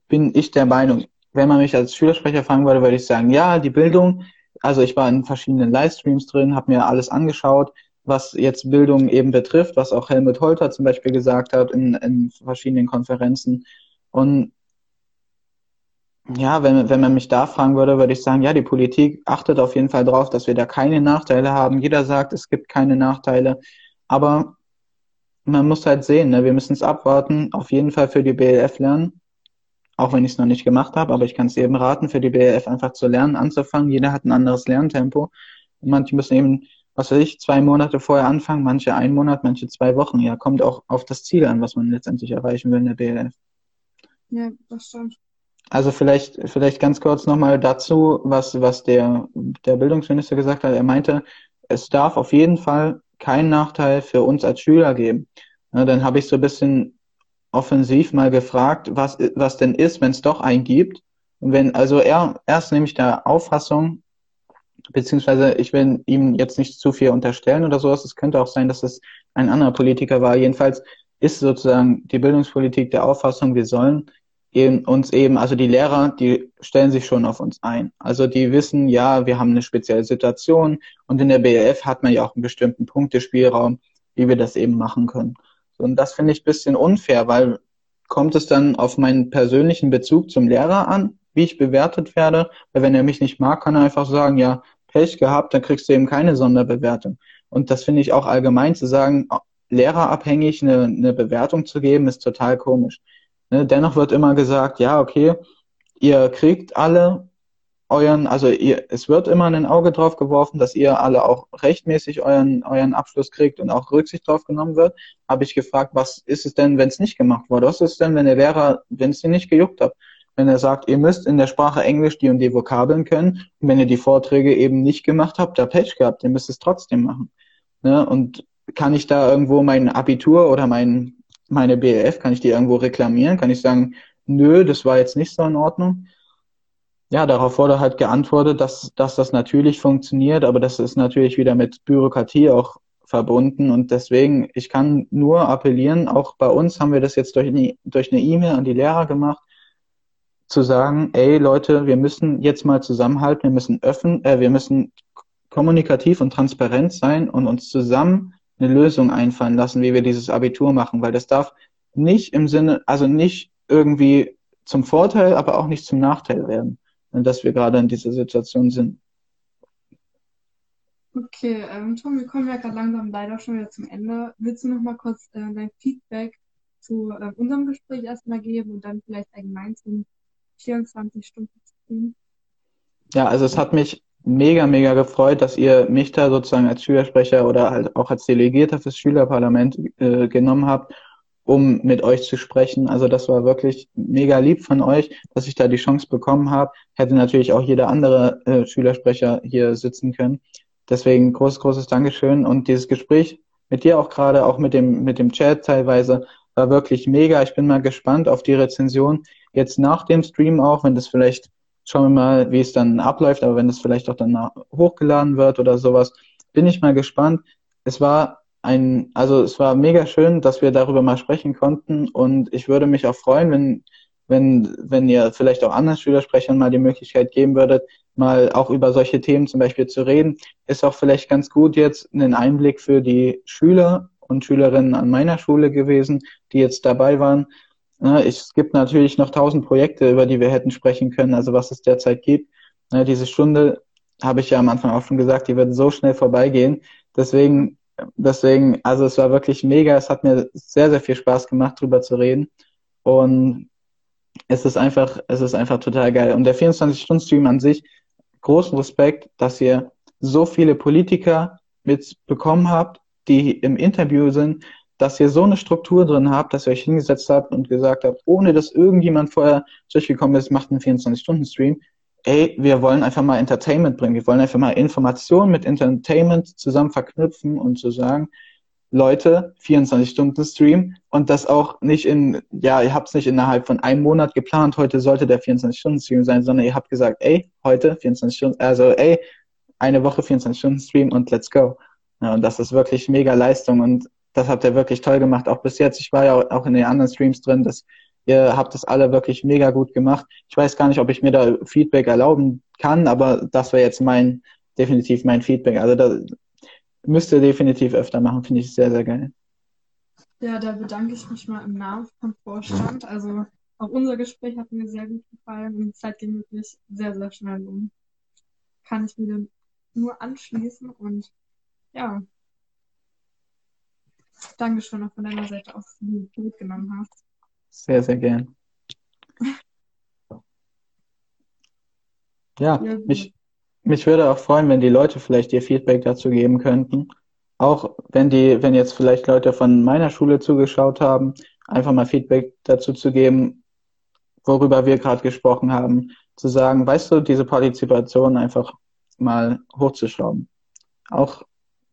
Bin ich der Meinung. Wenn man mich als Schülersprecher fragen würde, würde ich sagen, ja, die Bildung, also ich war in verschiedenen Livestreams drin, habe mir alles angeschaut, was jetzt Bildung eben betrifft, was auch Helmut Holter zum Beispiel gesagt hat in, in verschiedenen Konferenzen. Und ja, wenn, wenn man mich da fragen würde, würde ich sagen, ja, die Politik achtet auf jeden Fall darauf, dass wir da keine Nachteile haben. Jeder sagt, es gibt keine Nachteile. Aber man muss halt sehen, ne? wir müssen es abwarten. Auf jeden Fall für die BLF lernen. Auch wenn ich es noch nicht gemacht habe, aber ich kann es eben raten, für die BLF einfach zu lernen, anzufangen. Jeder hat ein anderes Lerntempo. Und manche müssen eben, was weiß ich, zwei Monate vorher anfangen, manche einen Monat, manche zwei Wochen. Ja, kommt auch auf das Ziel an, was man letztendlich erreichen will in der BLF. Ja, das stimmt. Also vielleicht, vielleicht ganz kurz nochmal dazu, was, was der, der Bildungsminister gesagt hat. Er meinte, es darf auf jeden Fall keinen Nachteil für uns als Schüler geben. Ja, dann habe ich so ein bisschen offensiv mal gefragt, was, was denn ist, wenn es doch einen gibt. Und wenn, also er, erst nämlich der Auffassung, beziehungsweise ich will ihm jetzt nicht zu viel unterstellen oder sowas. Es könnte auch sein, dass es ein anderer Politiker war. Jedenfalls ist sozusagen die Bildungspolitik der Auffassung, wir sollen eben uns eben, also die Lehrer, die stellen sich schon auf uns ein. Also die wissen, ja, wir haben eine spezielle Situation und in der BLF hat man ja auch einen bestimmten Punktespielraum, wie wir das eben machen können. Und das finde ich ein bisschen unfair, weil kommt es dann auf meinen persönlichen Bezug zum Lehrer an, wie ich bewertet werde? Weil wenn er mich nicht mag, kann er einfach sagen, ja, Pech gehabt, dann kriegst du eben keine Sonderbewertung. Und das finde ich auch allgemein zu sagen, lehrerabhängig eine, eine Bewertung zu geben, ist total komisch. Ne? Dennoch wird immer gesagt, ja, okay, ihr kriegt alle euren, also ihr, es wird immer ein Auge drauf geworfen, dass ihr alle auch rechtmäßig euren, euren Abschluss kriegt und auch Rücksicht drauf genommen wird. Habe ich gefragt, was ist es denn, wenn es nicht gemacht wurde? Was ist es denn, wenn der Lehrer, wenn es ihn nicht gejuckt hat? Wenn er sagt, ihr müsst in der Sprache Englisch die und die Vokabeln können, und wenn ihr die Vorträge eben nicht gemacht habt, da Pech gehabt, ihr müsst es trotzdem machen. Ne? Und kann ich da irgendwo mein Abitur oder mein meine BLF, kann ich die irgendwo reklamieren? Kann ich sagen, nö, das war jetzt nicht so in Ordnung? Ja, darauf wurde halt geantwortet, dass, dass das natürlich funktioniert, aber das ist natürlich wieder mit Bürokratie auch verbunden. Und deswegen, ich kann nur appellieren, auch bei uns haben wir das jetzt durch eine durch eine E-Mail an die Lehrer gemacht, zu sagen, ey Leute, wir müssen jetzt mal zusammenhalten, wir müssen öffnen, äh, wir müssen kommunikativ und transparent sein und uns zusammen eine Lösung einfallen lassen, wie wir dieses Abitur machen, weil das darf nicht im Sinne, also nicht irgendwie zum Vorteil, aber auch nicht zum Nachteil werden, dass wir gerade in dieser Situation sind. Okay, ähm, Tom, wir kommen ja gerade langsam leider schon wieder zum Ende. Willst du noch mal kurz äh, dein Feedback zu äh, unserem Gespräch erstmal geben und dann vielleicht allgemein zum 24 Stunden zu Ja, also es hat mich mega, mega gefreut, dass ihr mich da sozusagen als Schülersprecher oder halt auch als Delegierter fürs Schülerparlament äh, genommen habt, um mit euch zu sprechen. Also das war wirklich mega lieb von euch, dass ich da die Chance bekommen habe. Hätte natürlich auch jeder andere äh, Schülersprecher hier sitzen können. Deswegen großes, großes Dankeschön. Und dieses Gespräch mit dir auch gerade, auch mit dem, mit dem Chat teilweise, war wirklich mega. Ich bin mal gespannt auf die Rezension. Jetzt nach dem Stream auch, wenn das vielleicht Schauen wir mal, wie es dann abläuft, aber wenn es vielleicht auch dann hochgeladen wird oder sowas, bin ich mal gespannt. Es war ein, also es war mega schön, dass wir darüber mal sprechen konnten und ich würde mich auch freuen, wenn, wenn, wenn ihr vielleicht auch anderen Schülersprechern mal die Möglichkeit geben würdet, mal auch über solche Themen zum Beispiel zu reden. Ist auch vielleicht ganz gut jetzt einen Einblick für die Schüler und Schülerinnen an meiner Schule gewesen, die jetzt dabei waren, Ne, es gibt natürlich noch tausend Projekte, über die wir hätten sprechen können, also was es derzeit gibt. Ne, diese Stunde habe ich ja am Anfang auch schon gesagt, die wird so schnell vorbeigehen. Deswegen, deswegen, also es war wirklich mega. Es hat mir sehr, sehr viel Spaß gemacht, drüber zu reden. Und es ist einfach, es ist einfach total geil. Und der 24-Stunden-Stream an sich, großen Respekt, dass ihr so viele Politiker mitbekommen habt, die im Interview sind, dass ihr so eine Struktur drin habt, dass ihr euch hingesetzt habt und gesagt habt, ohne dass irgendjemand vorher durchgekommen ist, macht einen 24-Stunden-Stream. Ey, wir wollen einfach mal Entertainment bringen. Wir wollen einfach mal Informationen mit Entertainment zusammen verknüpfen und zu sagen, Leute, 24-Stunden-Stream und das auch nicht in, ja, ihr habt es nicht innerhalb von einem Monat geplant, heute sollte der 24-Stunden-Stream sein, sondern ihr habt gesagt, ey, heute 24 Stunden, also ey, eine Woche 24-Stunden-Stream und let's go. Ja, und das ist wirklich mega Leistung und das habt ihr wirklich toll gemacht, auch bis jetzt. Ich war ja auch in den anderen Streams drin, dass ihr habt das alle wirklich mega gut gemacht. Ich weiß gar nicht, ob ich mir da Feedback erlauben kann, aber das wäre jetzt mein, definitiv mein Feedback. Also da müsst ihr definitiv öfter machen, finde ich sehr, sehr geil. Ja, da bedanke ich mich mal im Namen vom Vorstand. Also auch unser Gespräch hat mir sehr gut gefallen und die Zeit ging wirklich sehr, sehr schnell um. Kann ich mir nur anschließen und ja, Dankeschön auch von deiner Seite aus, dass du mitgenommen hast. Sehr, sehr gern. Ja, ja mich, mich würde auch freuen, wenn die Leute vielleicht ihr Feedback dazu geben könnten. Auch wenn die, wenn jetzt vielleicht Leute von meiner Schule zugeschaut haben, einfach mal Feedback dazu zu geben, worüber wir gerade gesprochen haben, zu sagen, weißt du, diese Partizipation einfach mal hochzuschrauben. Auch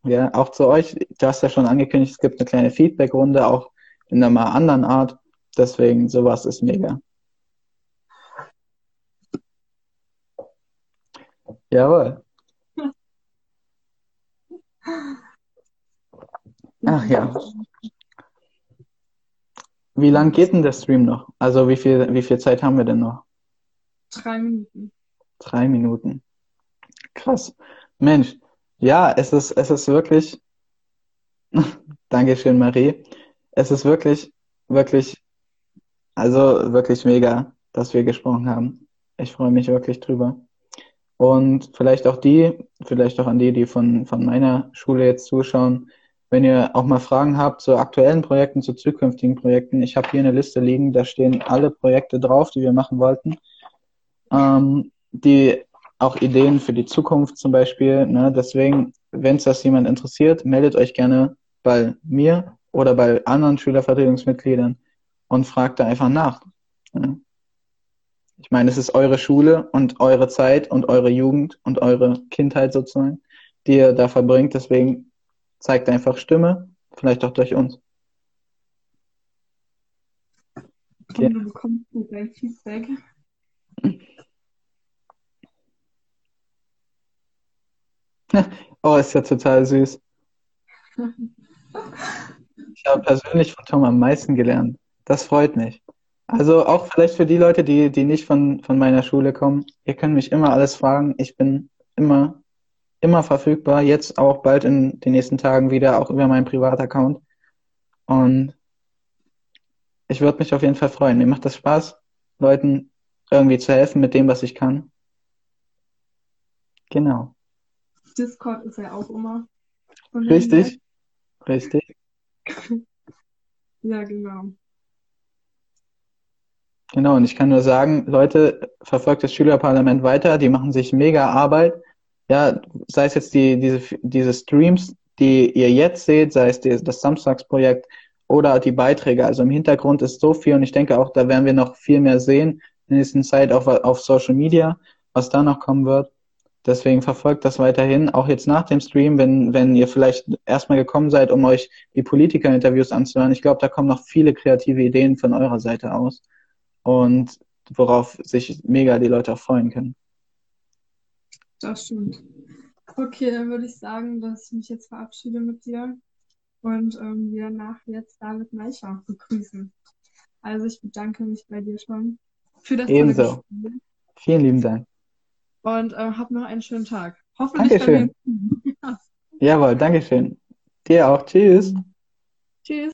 ja, auch zu euch. Du hast ja schon angekündigt, es gibt eine kleine Feedback-Runde, auch in einer mal anderen Art. Deswegen, sowas ist mega. Jawohl. Ach ja. Wie lang geht denn der Stream noch? Also wie viel, wie viel Zeit haben wir denn noch? Drei Minuten. Drei Minuten. Krass. Mensch, ja, es ist, es ist wirklich, Dankeschön, Marie. Es ist wirklich, wirklich, also wirklich mega, dass wir gesprochen haben. Ich freue mich wirklich drüber. Und vielleicht auch die, vielleicht auch an die, die von, von meiner Schule jetzt zuschauen, wenn ihr auch mal Fragen habt zu aktuellen Projekten, zu zukünftigen Projekten. Ich habe hier eine Liste liegen, da stehen alle Projekte drauf, die wir machen wollten. Ähm, die auch Ideen für die Zukunft zum Beispiel. Ne? Deswegen, wenn es das jemand interessiert, meldet euch gerne bei mir oder bei anderen Schülervertretungsmitgliedern und fragt da einfach nach. Ich meine, es ist eure Schule und eure Zeit und eure Jugend und eure Kindheit sozusagen, die ihr da verbringt. Deswegen zeigt einfach Stimme, vielleicht auch durch uns. Okay. Und du bekommst gleich Feedback. Oh, ist ja total süß. Ich habe persönlich von Tom am meisten gelernt. Das freut mich. Also auch vielleicht für die Leute, die, die nicht von, von meiner Schule kommen, ihr könnt mich immer alles fragen. Ich bin immer, immer verfügbar. Jetzt auch bald in den nächsten Tagen wieder, auch über meinen Privataccount. Und ich würde mich auf jeden Fall freuen. Mir macht das Spaß, Leuten irgendwie zu helfen mit dem, was ich kann. Genau. Discord ist ja auch immer. Richtig, richtig. ja, genau. Genau, und ich kann nur sagen, Leute, verfolgt das Schülerparlament weiter, die machen sich mega Arbeit. Ja, sei es jetzt die, diese, diese Streams, die ihr jetzt seht, sei es die, das Samstagsprojekt oder die Beiträge. Also im Hintergrund ist so viel und ich denke auch, da werden wir noch viel mehr sehen in der nächsten Zeit auf, auf Social Media, was da noch kommen wird. Deswegen verfolgt das weiterhin, auch jetzt nach dem Stream, wenn, wenn ihr vielleicht erstmal gekommen seid, um euch die Politiker-Interviews anzuhören. Ich glaube, da kommen noch viele kreative Ideen von eurer Seite aus und worauf sich mega die Leute auch freuen können. Das stimmt. Okay, dann würde ich sagen, dass ich mich jetzt verabschiede mit dir und ähm, wir nach jetzt David Meicher begrüßen. Also ich bedanke mich bei dir schon für das Ebenso. Vielen lieben Dank und äh, hab noch einen schönen Tag. Hoffentlich Dankeschön. Jawohl, Dankeschön. Dir auch. Tschüss. Tschüss.